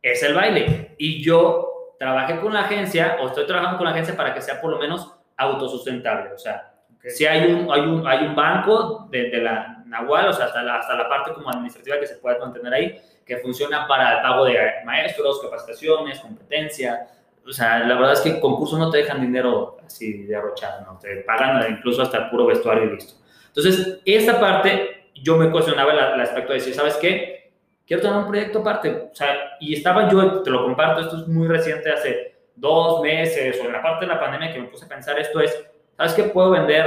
S1: es el baile. Y yo trabajé con la agencia o estoy trabajando con la agencia para que sea por lo menos autosustentable. O sea, si hay un, hay un, hay un banco de, la Nahual, o sea, hasta la, hasta la parte como administrativa que se puede mantener ahí, que funciona para el pago de maestros, capacitaciones, competencia. O sea, la verdad es que concursos no te dejan dinero así derrochado, ¿no? Te pagan incluso hasta el puro vestuario y listo. Entonces, esta parte yo me cuestionaba el, aspecto de decir, ¿sabes qué? Quiero tener un proyecto aparte. O sea, y estaba yo, te lo comparto, esto es muy reciente, hace dos meses o en la parte de la pandemia que me puse a pensar esto es, ¿sabes qué? Puedo vender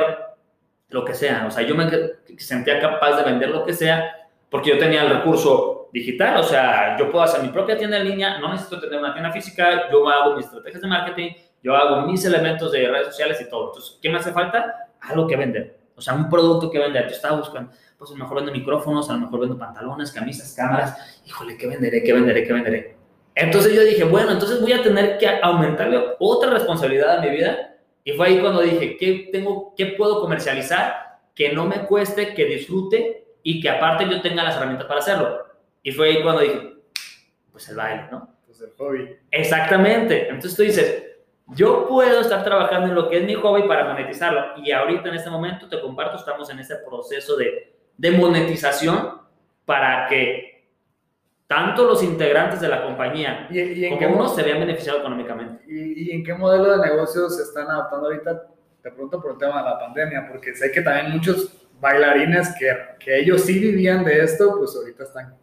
S1: lo que sea. O sea, yo me sentía capaz de vender lo que sea porque yo tenía el recurso digital. O sea, yo puedo hacer mi propia tienda en línea, no necesito tener una tienda física, yo hago mis estrategias de marketing, yo hago mis elementos de redes sociales y todo. Entonces, ¿qué me hace falta? Algo que vender. O sea, un producto que vender. Yo estaba buscando pues a lo mejor vendo micrófonos, a lo mejor vendo pantalones, camisas, cámaras, híjole, ¿qué venderé? ¿Qué venderé? ¿Qué venderé? Entonces yo dije, bueno, entonces voy a tener que aumentarle otra responsabilidad a mi vida. Y fue ahí cuando dije, ¿qué, tengo, qué puedo comercializar que no me cueste, que disfrute y que aparte yo tenga las herramientas para hacerlo? Y fue ahí cuando dije, pues el baile, ¿no?
S2: Pues el hobby.
S1: Exactamente. Entonces tú dices, yo puedo estar trabajando en lo que es mi hobby para monetizarlo. Y ahorita en este momento te comparto, estamos en ese proceso de de monetización para que tanto los integrantes de la compañía
S2: ¿Y,
S1: en como uno se vean beneficiados económicamente.
S2: ¿Y, en qué modelo de negocios se están adaptando ahorita? Te pregunto por el tema de la pandemia, porque sé que también muchos bailarines que, que ellos sí vivían de esto, pues ahorita están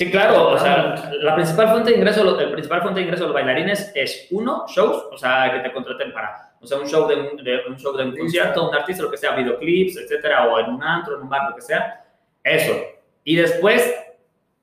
S1: Sí, claro, o sea, la principal fuente de ingreso, el principal fuente de ingreso de los bailarines es uno, shows, o sea, que te contraten para, o sea, un show de un, de, un show de un concierto, un artista, lo que sea, videoclips, etcétera, o en un antro, en un bar, lo que sea, eso. Y después,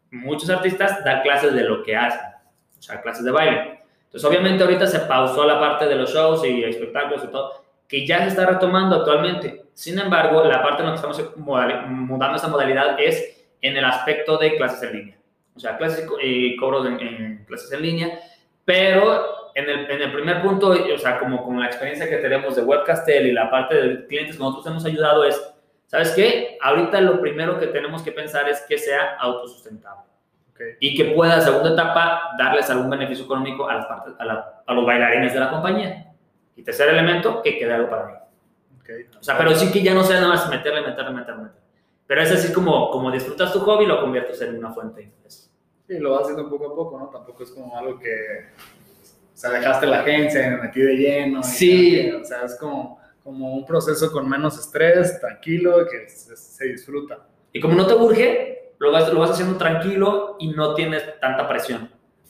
S1: muchos artistas dan clases de lo que hacen, o sea, clases de baile. Entonces, obviamente, ahorita se pausó la parte de los shows y espectáculos y todo, que ya se está retomando actualmente. Sin embargo, la parte en la que estamos mudando esa modalidad es en el aspecto de clases en línea o sea, clases y cobros en, clases en línea, pero en el, en el, primer punto, o sea, como con la experiencia que tenemos de Webcastel y la parte de clientes que nosotros hemos ayudado es, ¿sabes qué? Ahorita lo primero que tenemos que pensar es que sea autosustentable. Y que pueda, segunda etapa, darles algún beneficio económico a, las partes, a, los bailarines de la compañía. Y tercer elemento, que quede algo para mí. O sea, pero sí que ya no sea nada más meterle, meterle, meterle, meterle. Pero es así como, como disfrutas tu hobby, lo conviertes en una fuente de ingresos.
S2: Sí, lo vas haciendo poco a poco, ¿no? Tampoco es como algo que, o sea, dejaste la agencia, me metí de lleno.
S1: Sí.
S2: o sea, es como, como un proceso con menos estrés, tranquilo, que se, disfruta.
S1: Y como no te urge, lo vas, lo vas haciendo tranquilo y no tienes tanta presión.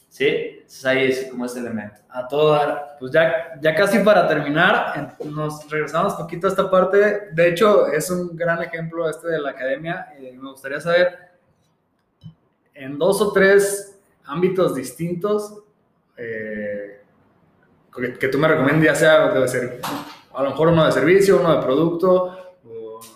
S1: ¿Sí? Entonces ahí es como ese elemento.
S2: A todo dar. Pues ya, ya casi para terminar, nos regresamos poquito a esta parte. De hecho, es un gran ejemplo este de la academia. y me gustaría saber, en dos o tres ámbitos distintos, eh, que, tú me recomiendes, ya sea, debe ser a lo mejor uno de servicio, uno de producto,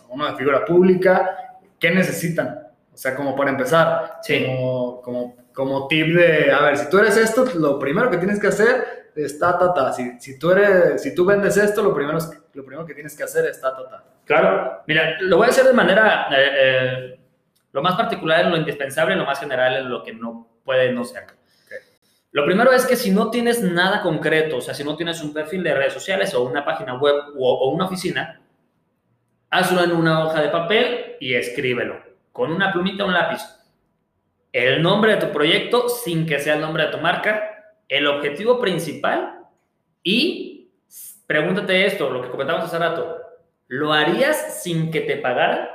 S2: uno de figura pública, ¿qué necesitan? O sea, como para empezar,
S1: sí.
S2: como, como como tip de, a ver, si tú eres esto, lo primero que tienes que hacer es ta, ta, ta. Si, si, tú, eres, si tú vendes esto, lo primero, lo primero que tienes que hacer es ta, ta, ta.
S1: Claro, mira, lo voy a hacer de manera, eh, eh, lo más particular en lo indispensable, lo más general en lo que no puede no ser. Lo primero es que si no tienes nada concreto, o sea, si no tienes un perfil de redes sociales o una página web o, o una oficina, hazlo en una hoja de papel y escríbelo con una plumita o un lápiz el nombre de tu proyecto sin que sea el nombre de tu marca, el objetivo principal y pregúntate esto, lo que comentamos hace rato, ¿lo harías sin que te pagaran?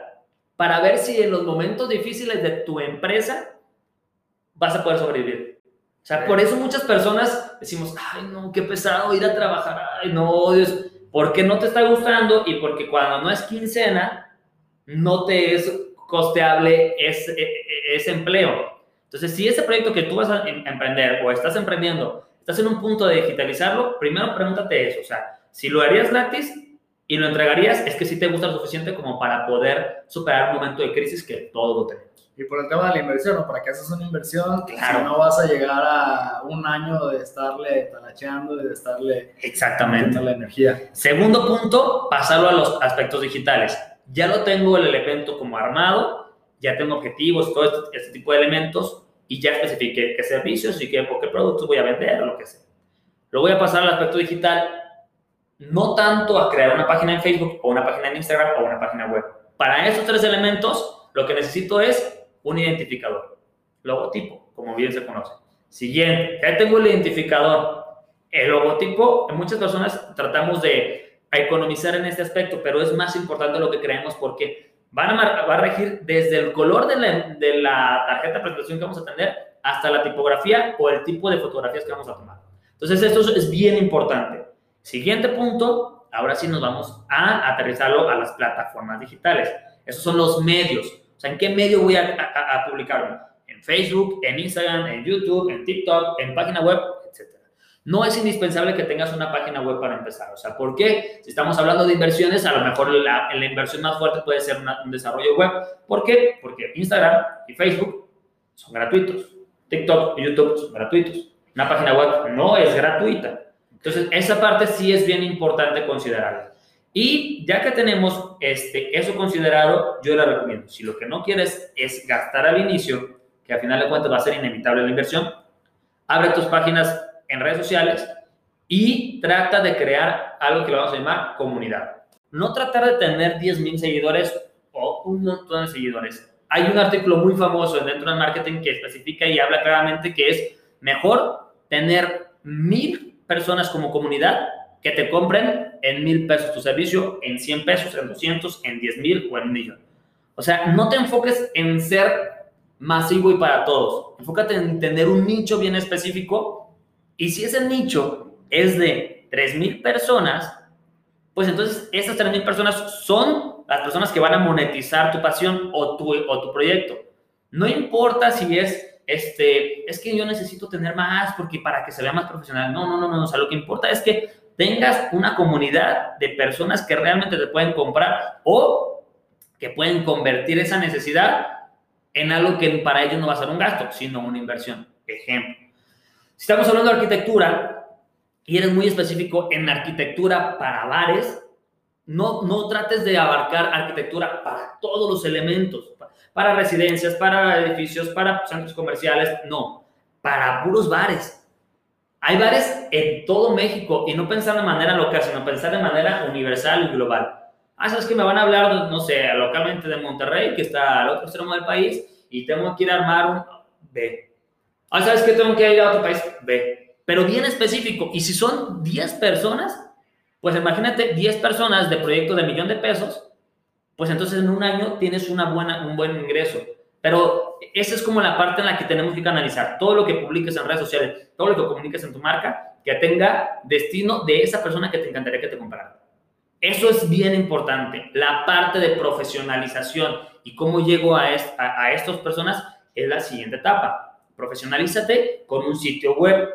S1: Para ver si en los momentos difíciles de tu empresa vas a poder sobrevivir. O sea, por eso muchas personas decimos, ay, no, qué pesado ir a trabajar, ay, no, Dios, porque no te está gustando y porque cuando no es quincena, no te es costeable ese, e, e, ese empleo. Entonces, si ese proyecto que tú vas a em, emprender o estás emprendiendo, estás en un punto de digitalizarlo, primero pregúntate eso, o sea, si lo harías gratis y lo entregarías, es que sí te gusta lo suficiente como para poder superar un momento de crisis que todos lo tenemos.
S2: Y por el tema de la inversión, ¿no? Para que haces una inversión, claro. no vas a llegar a un año de estarle talacheando y de estarle...
S1: Exactamente.
S2: La energía.
S1: Segundo punto, pasarlo a los aspectos digitales ya lo tengo el elemento como armado, ya tengo objetivos, todo este, este, tipo de elementos y ya especifique qué servicios y qué, qué productos voy a vender o lo que sea. Lo voy a pasar al aspecto digital, no tanto a crear una página en Facebook o una página en Instagram o una página web. Para esos tres elementos, lo que necesito es un identificador, logotipo, como bien se conoce. Siguiente, ya tengo el identificador. El logotipo, muchas personas tratamos de economizar en este aspecto, pero es más importante lo que creemos porque van a, va a regir desde el color de la, de la tarjeta de presentación que vamos a tener hasta la tipografía o el tipo de fotografías que vamos a tomar. Entonces, esto es bien importante. Siguiente punto, ahora sí nos vamos a aterrizarlo a las plataformas digitales. Esos son los medios. O sea, ¿en qué medio voy a, a, publicarlo? En Facebook, en Instagram, en YouTube, en TikTok, en página web, no es indispensable que tengas una página web para empezar. O sea, ¿por qué? Si estamos hablando de inversiones, a lo mejor la, la inversión más fuerte puede ser un desarrollo web. ¿Por qué? Porque Instagram y Facebook son gratuitos. TikTok y YouTube son gratuitos. Una página web no es gratuita. Entonces, esa parte sí es bien importante considerarla. Y ya que tenemos este, eso considerado, yo le recomiendo, si lo que no quieres es gastar al inicio, que al final de cuentas va a ser inevitable la inversión, abre tus páginas en redes sociales y trata de crear algo que lo vamos a llamar comunidad. No tratar de tener 10.000 seguidores o un montón de seguidores. Hay un artículo muy famoso dentro del marketing que especifica y habla claramente que es mejor tener mil personas como comunidad que te compren en mil pesos tu servicio, en 100 pesos, en 200, en 10 mil o en un millón. O sea, no te enfoques en ser masivo y para todos. Enfócate en tener un nicho bien específico y si ese nicho es de 3.000 personas, pues entonces esas 3.000 personas son las personas que van a monetizar tu pasión o tu, o tu proyecto. No importa si es, este, es que yo necesito tener más porque para que se vea más profesional. No, no, no, no. O sea, lo que importa es que tengas una comunidad de personas que realmente te pueden comprar o que pueden convertir esa necesidad en algo que para ellos no va a ser un gasto, sino una inversión. Ejemplo si estamos hablando de arquitectura y eres muy específico en arquitectura para bares, no, no trates de abarcar arquitectura para todos los elementos, para residencias, para edificios, para centros comerciales, no, para puros bares. Hay bares en todo México y no pensar de manera local, sino pensar de manera universal y global. Ah, sabes que me van a hablar, no sé, localmente de Monterrey, que está al otro extremo del país, y tengo que ir a armar un B. Ah, sabes que tengo que ir a otro país B. Pero bien específico. Y si son 10 personas, pues imagínate 10 personas de proyecto de millón de pesos, pues entonces en un año tienes una buena, un buen ingreso. Pero esa es como la parte en la que tenemos que canalizar. Todo lo que publiques en redes sociales, todo lo que comuniques en tu marca, que tenga destino de esa persona que te encantaría que te comprara. Eso es bien importante. La parte de profesionalización y cómo llego a, a, estas personas es la siguiente etapa. Profesionalízate con un sitio web.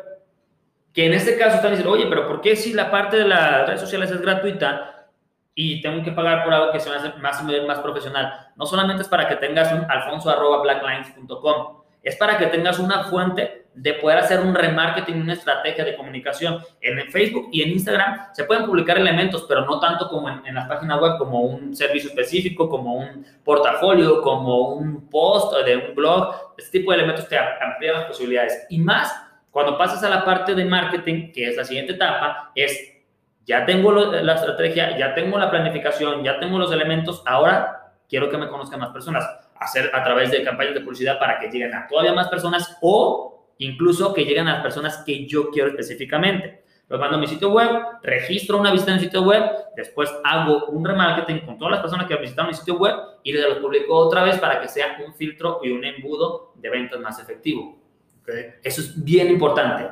S1: Que en este caso están diciendo, oye, pero ¿por qué si la parte de las redes sociales es gratuita y tengo que pagar por algo que sea más, más profesional? No solamente es para que tengas un alfonso.blacklines.com, es para que tengas una fuente de poder hacer un remarketing, una estrategia de comunicación. En Facebook y en Instagram se pueden publicar elementos, pero no tanto como en, la página web, como un servicio específico, como un portafolio, como un post de un blog. Este tipo de elementos te amplían las posibilidades. Y más cuando pasas a la parte de marketing, que es la siguiente etapa, es ya tengo la estrategia, ya tengo la planificación, ya tengo los elementos, ahora quiero que me conozcan más personas. Hacer a través de campañas de publicidad para que lleguen a todavía más personas o incluso que lleguen a las personas que yo quiero específicamente. Los mando a mi sitio web, registro una visita en el sitio web, después hago un remarketing con todas las personas que han visitado mi sitio web y les los publico otra vez para que sea un filtro y un embudo de ventas más efectivo. Eso es bien importante.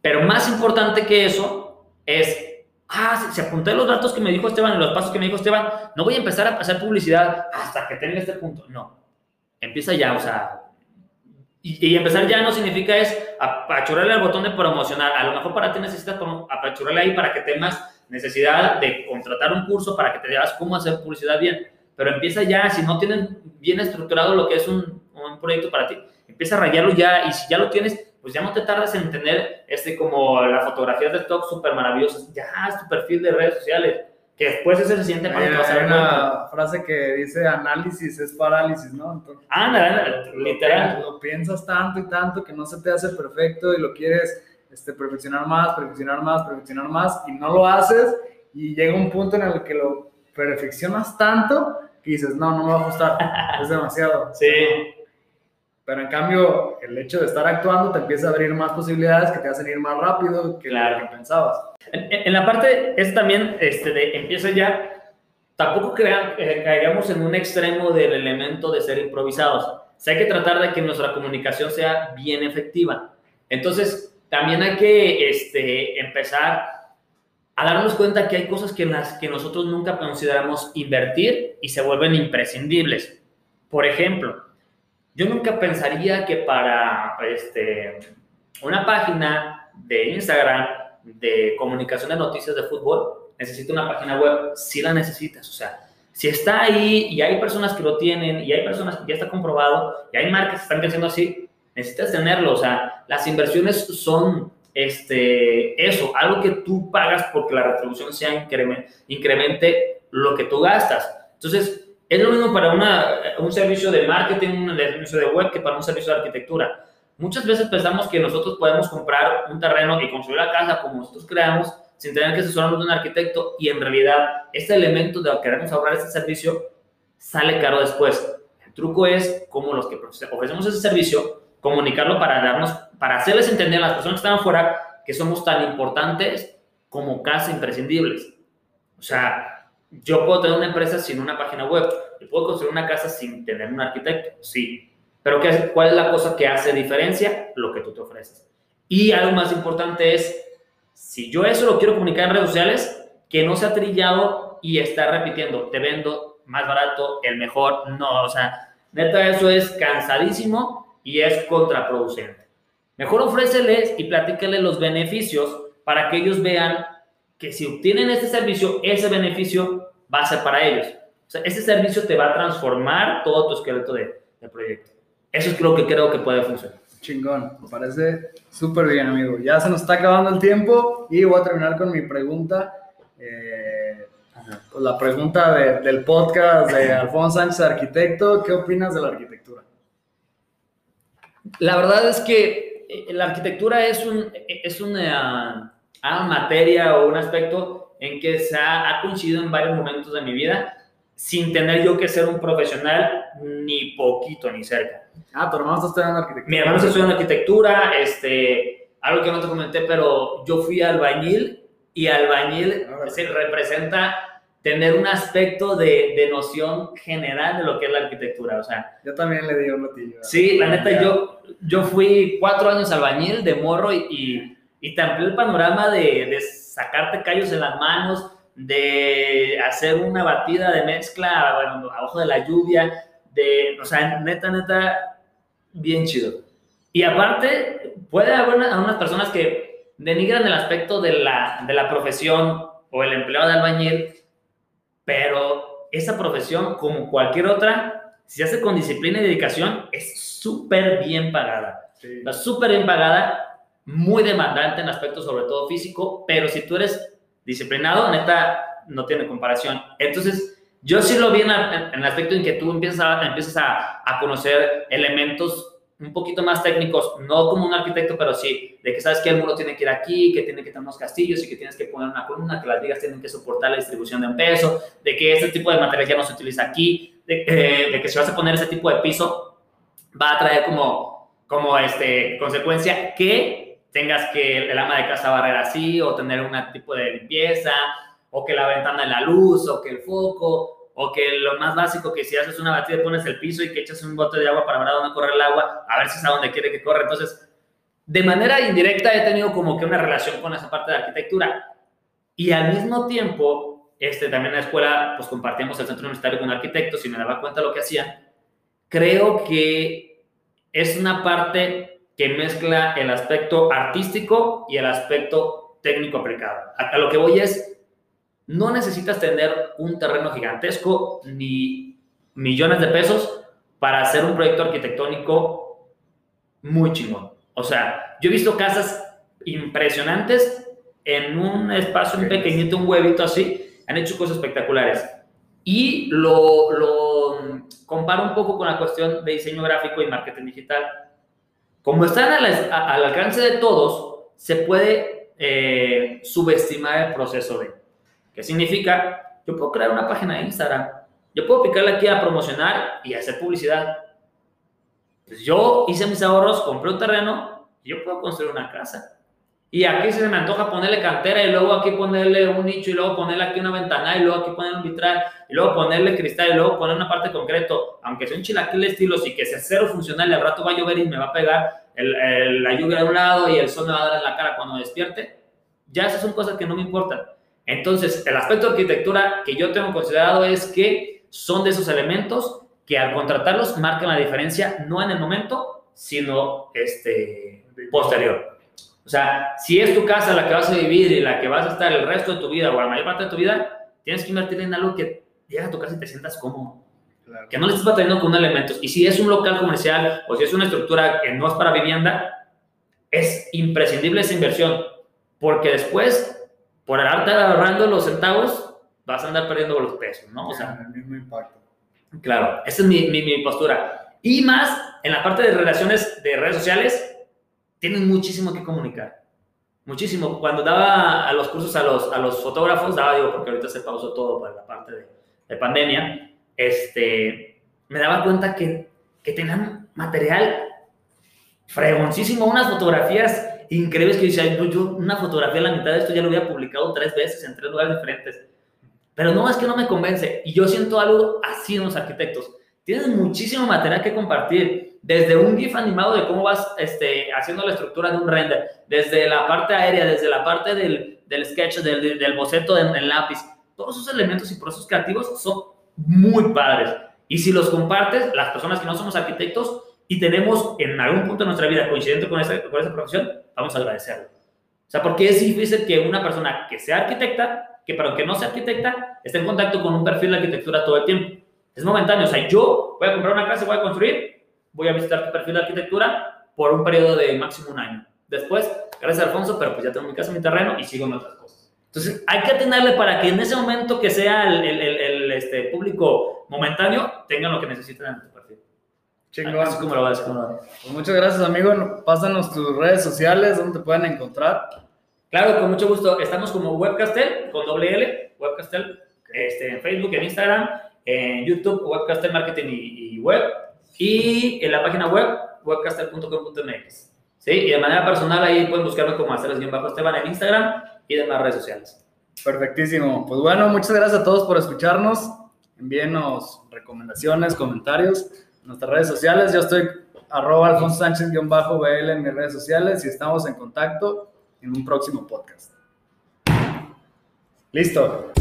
S1: Pero más importante que eso es, ah, si apunté los datos que me dijo Esteban y los pasos que me dijo Esteban, no voy a empezar a hacer publicidad hasta que tenga este punto. No, empieza ya, o sea, y, empezar ya no significa es apachurrarle al botón de promocionar. A lo mejor para ti necesitas apachurrarle ahí para que tengas necesidad de contratar un curso para que te digas cómo hacer publicidad bien. Pero empieza ya, si no tienes bien estructurado lo que es un, un proyecto para ti, empieza a rayarlo ya y si ya lo tienes, pues ya no te tardas en tener este como la fotografía de stock súper maravillosas. Ya es tu perfil de redes sociales que después ese se siente
S2: para Hay una frase que dice análisis es parálisis, ¿no?
S1: Entonces, ah, literal.
S2: Lo piensas tanto y tanto que no se te hace perfecto y lo quieres este, perfeccionar más, perfeccionar más, perfeccionar más y no lo haces y llega un punto en el que lo perfeccionas tanto que dices, no, no me va a gustar, es demasiado.
S1: Sí.
S2: Pero en cambio, el hecho de estar actuando te empieza a abrir más posibilidades que te hacen ir más rápido que lo que pensabas.
S1: En, la parte es también, este, de empieza ya, tampoco crean, eh, caigamos en un extremo del elemento de ser improvisados. O sea, hay que tratar de que nuestra comunicación sea bien efectiva. Entonces, también hay que este, empezar a darnos cuenta que hay cosas que, en las que nosotros nunca consideramos invertir y se vuelven imprescindibles. Por ejemplo, yo nunca pensaría que para este, una página de Instagram de comunicación de noticias de fútbol necesita una página web. Si la necesitas, o sea, si está ahí y hay personas que lo tienen y hay personas que ya está comprobado y hay marcas que están creciendo así, necesitas tenerlo. O sea, las inversiones son este, eso, algo que tú pagas porque la retribución sea incremente, incremente lo que tú gastas. Entonces, es lo mismo para un servicio de marketing, un servicio de web que para un servicio de arquitectura. Muchas veces pensamos que nosotros podemos comprar un terreno y construir la casa como nosotros creamos sin tener que asesorarnos de un arquitecto y en realidad este elemento de queremos ahorrar este servicio sale caro después. El truco es como los que ofrecemos ese servicio, comunicarlo para darnos, para hacerles entender a las personas que están afuera que somos tan importantes como casi imprescindibles. O sea, yo puedo tener una empresa sin una página web. Yo puedo construir una casa sin tener un arquitecto, sí. Pero ¿qué, ¿cuál es la cosa que hace diferencia? Lo que tú te ofreces. Y algo más importante es, si yo eso lo quiero comunicar en redes sociales, que no sea trillado y estar repitiendo, te vendo más barato, el mejor. No, o sea, neta, eso es cansadísimo y es contraproducente. Mejor ofréceles y platícales los beneficios para que ellos vean que si obtienen este servicio, ese beneficio va a ser para ellos. O sea, ese servicio te va a transformar todo tu esqueleto de, proyecto. Eso es lo que creo que puede funcionar.
S2: Chingón, me parece súper bien, amigo. Ya se nos está acabando el tiempo y voy a terminar con mi pregunta. Eh, pues, la pregunta del podcast de Alfonso Sánchez, arquitecto. ¿Qué opinas de la arquitectura?
S1: La verdad es que eh, la arquitectura es, un, es una, materia o un aspecto en que se ha, coincidido en varios momentos de mi vida sin tener yo que ser un profesional ni poquito ni cerca.
S2: Ah, tu hermano está estudiando arquitectura.
S1: Mi hermano está estudiando arquitectura, este, algo que no te comenté, pero yo fui albañil y albañil se representa tener un aspecto de, de, noción general de lo que es la arquitectura, o sea...
S2: Yo también le di un motivo.
S1: Sí, la neta, yo, yo fui cuatro años albañil de morro y, y, y te amplió el panorama de, de sacarte callos en las manos, de hacer una batida de mezcla bueno, abajo de la lluvia, de, o sea, neta, neta, bien chido. Y aparte, puede haber unas personas que denigran el aspecto de la, de la profesión o el empleado de albañil, pero esa profesión, como cualquier otra, si se hace con disciplina y dedicación, es súper bien pagada. Súper bien pagada, muy demandante en aspecto sobre todo físico, pero si tú eres disciplinado, neta, no tiene comparación. Entonces, yo sí lo vi en, el aspecto en que tú empiezas a, empiezas a, a conocer elementos un poquito más técnicos, no como un arquitecto, pero sí, de que sabes que el muro tiene que ir aquí, que tiene que tener unos castillos y que tienes que poner una columna, que las vigas tienen que soportar la distribución de un peso, de que este tipo de material ya no se utiliza aquí, de, eh, que si vas a poner ese tipo de piso, va a traer como, como este, consecuencia que tengas que el ama de casa barrer así, o tener un tipo de limpieza, o que la ventana de la luz, o que el foco, o que lo más básico, que si haces una batida pones el piso y que echas un bote de agua para ver a dónde corre el agua, a ver si es a dónde quiere que corra. Entonces, de manera indirecta he tenido como que una relación con esa parte de arquitectura. Y al mismo tiempo, este, también en la escuela, pues compartíamos el centro universitario con arquitectos y me daba cuenta lo que hacían. Creo que es una parte que mezcla el aspecto artístico y el aspecto técnico aplicado. A, lo que voy es, no necesitas tener un terreno gigantesco ni millones de pesos para hacer un proyecto arquitectónico muy chingón. O sea, yo he visto casas impresionantes en un espacio un pequeñito, un huevito así, han hecho cosas espectaculares. Y lo, lo comparo un poco con la cuestión de diseño gráfico y marketing digital. Como están al, al alcance de todos, se puede eh, subestimar el proceso de ¿Qué significa? Yo puedo crear una página de Instagram. Yo puedo picarle aquí a promocionar y hacer publicidad. Pues yo hice mis ahorros, compré un terreno y yo puedo construir una casa. Y aquí se me antoja ponerle cantera y luego aquí ponerle un nicho y luego ponerle aquí una ventana y luego aquí ponerle un vitral y luego ponerle cristal y luego poner una parte concreto, aunque sea un chilaquil de estilos y que sea cero funcional y al rato va a llover y me va a pegar la lluvia de un lado y el sol me va a dar en la cara cuando despierte, ya esas son cosas que no me importan. Entonces, el aspecto de arquitectura que yo tengo considerado es que son de esos elementos que al contratarlos marcan la diferencia no en el momento, sino este, posterior. O sea, si es tu casa la que vas a vivir y la que vas a estar el resto de tu vida o la mayor parte de tu vida, tienes que invertir en algo que llegue a tu casa y te sientas cómodo. Que no le estés batallando con elementos. Y si es un local comercial o si es una estructura que no es para vivienda, es imprescindible esa inversión. Porque después por estar ahorrando los centavos, vas a andar perdiendo los pesos, ¿no?
S2: O sea, el mismo impacto.
S1: Claro, esa es mi, mi, postura. Y más, en la parte de relaciones de redes sociales, tienen muchísimo que comunicar. Muchísimo. Cuando daba a los cursos a los, a los fotógrafos, daba, digo, porque ahorita se pausó todo por la parte de, de pandemia, este, me daba cuenta que, que tenían material fregoncísimo, unas fotografías increíbles que dice, yo una fotografía a la mitad de esto ya lo había publicado tres veces en tres lugares diferentes. Pero no, es que no me convence. Y yo siento algo así en los arquitectos. Tienes muchísimo material que compartir, desde un GIF animado de cómo vas este, haciendo la estructura de un render, desde la parte aérea, desde la parte del, del sketch, del, del boceto en lápiz. Todos esos elementos y procesos creativos son muy padres. Y si los compartes, las personas que no somos arquitectos, y tenemos en algún punto de nuestra vida coincidente con esa, con esa profesión, vamos a agradecerlo. O sea, porque es difícil que una persona que sea arquitecta, que pero que no sea arquitecta, esté en contacto con un perfil de arquitectura todo el tiempo. Es momentáneo. O sea, yo voy a comprar una casa, voy a construir, voy a visitar tu perfil de arquitectura por un periodo de máximo un año. Después, gracias Alfonso, pero pues ya tengo mi casa, mi terreno y sigo en otras cosas. Entonces, hay que atenderle para que en ese momento que sea el, el, el, este, público momentáneo, tengan lo que necesitan en tu perfil.
S2: Chingón.
S1: Así como lo vas, como lo vas.
S2: Pues muchas gracias, amigo. Pásanos tus redes sociales, donde te pueden encontrar.
S1: Claro, con mucho gusto. Estamos como Webcastel, con doble L, Webcastel, este, en Facebook, en Instagram, en YouTube, Webcastel Marketing y, Web, y en la página web, webcastel.com.mx. ¿Sí? Y de manera personal ahí pueden buscarme como bajo esteban en Instagram y demás redes sociales.
S2: Perfectísimo. Pues bueno, muchas gracias a todos por escucharnos. Envíenos recomendaciones, comentarios en nuestras redes sociales. Yo estoy arroba alfonso sánchez-bl en mis redes sociales y estamos en contacto en un próximo podcast. Listo.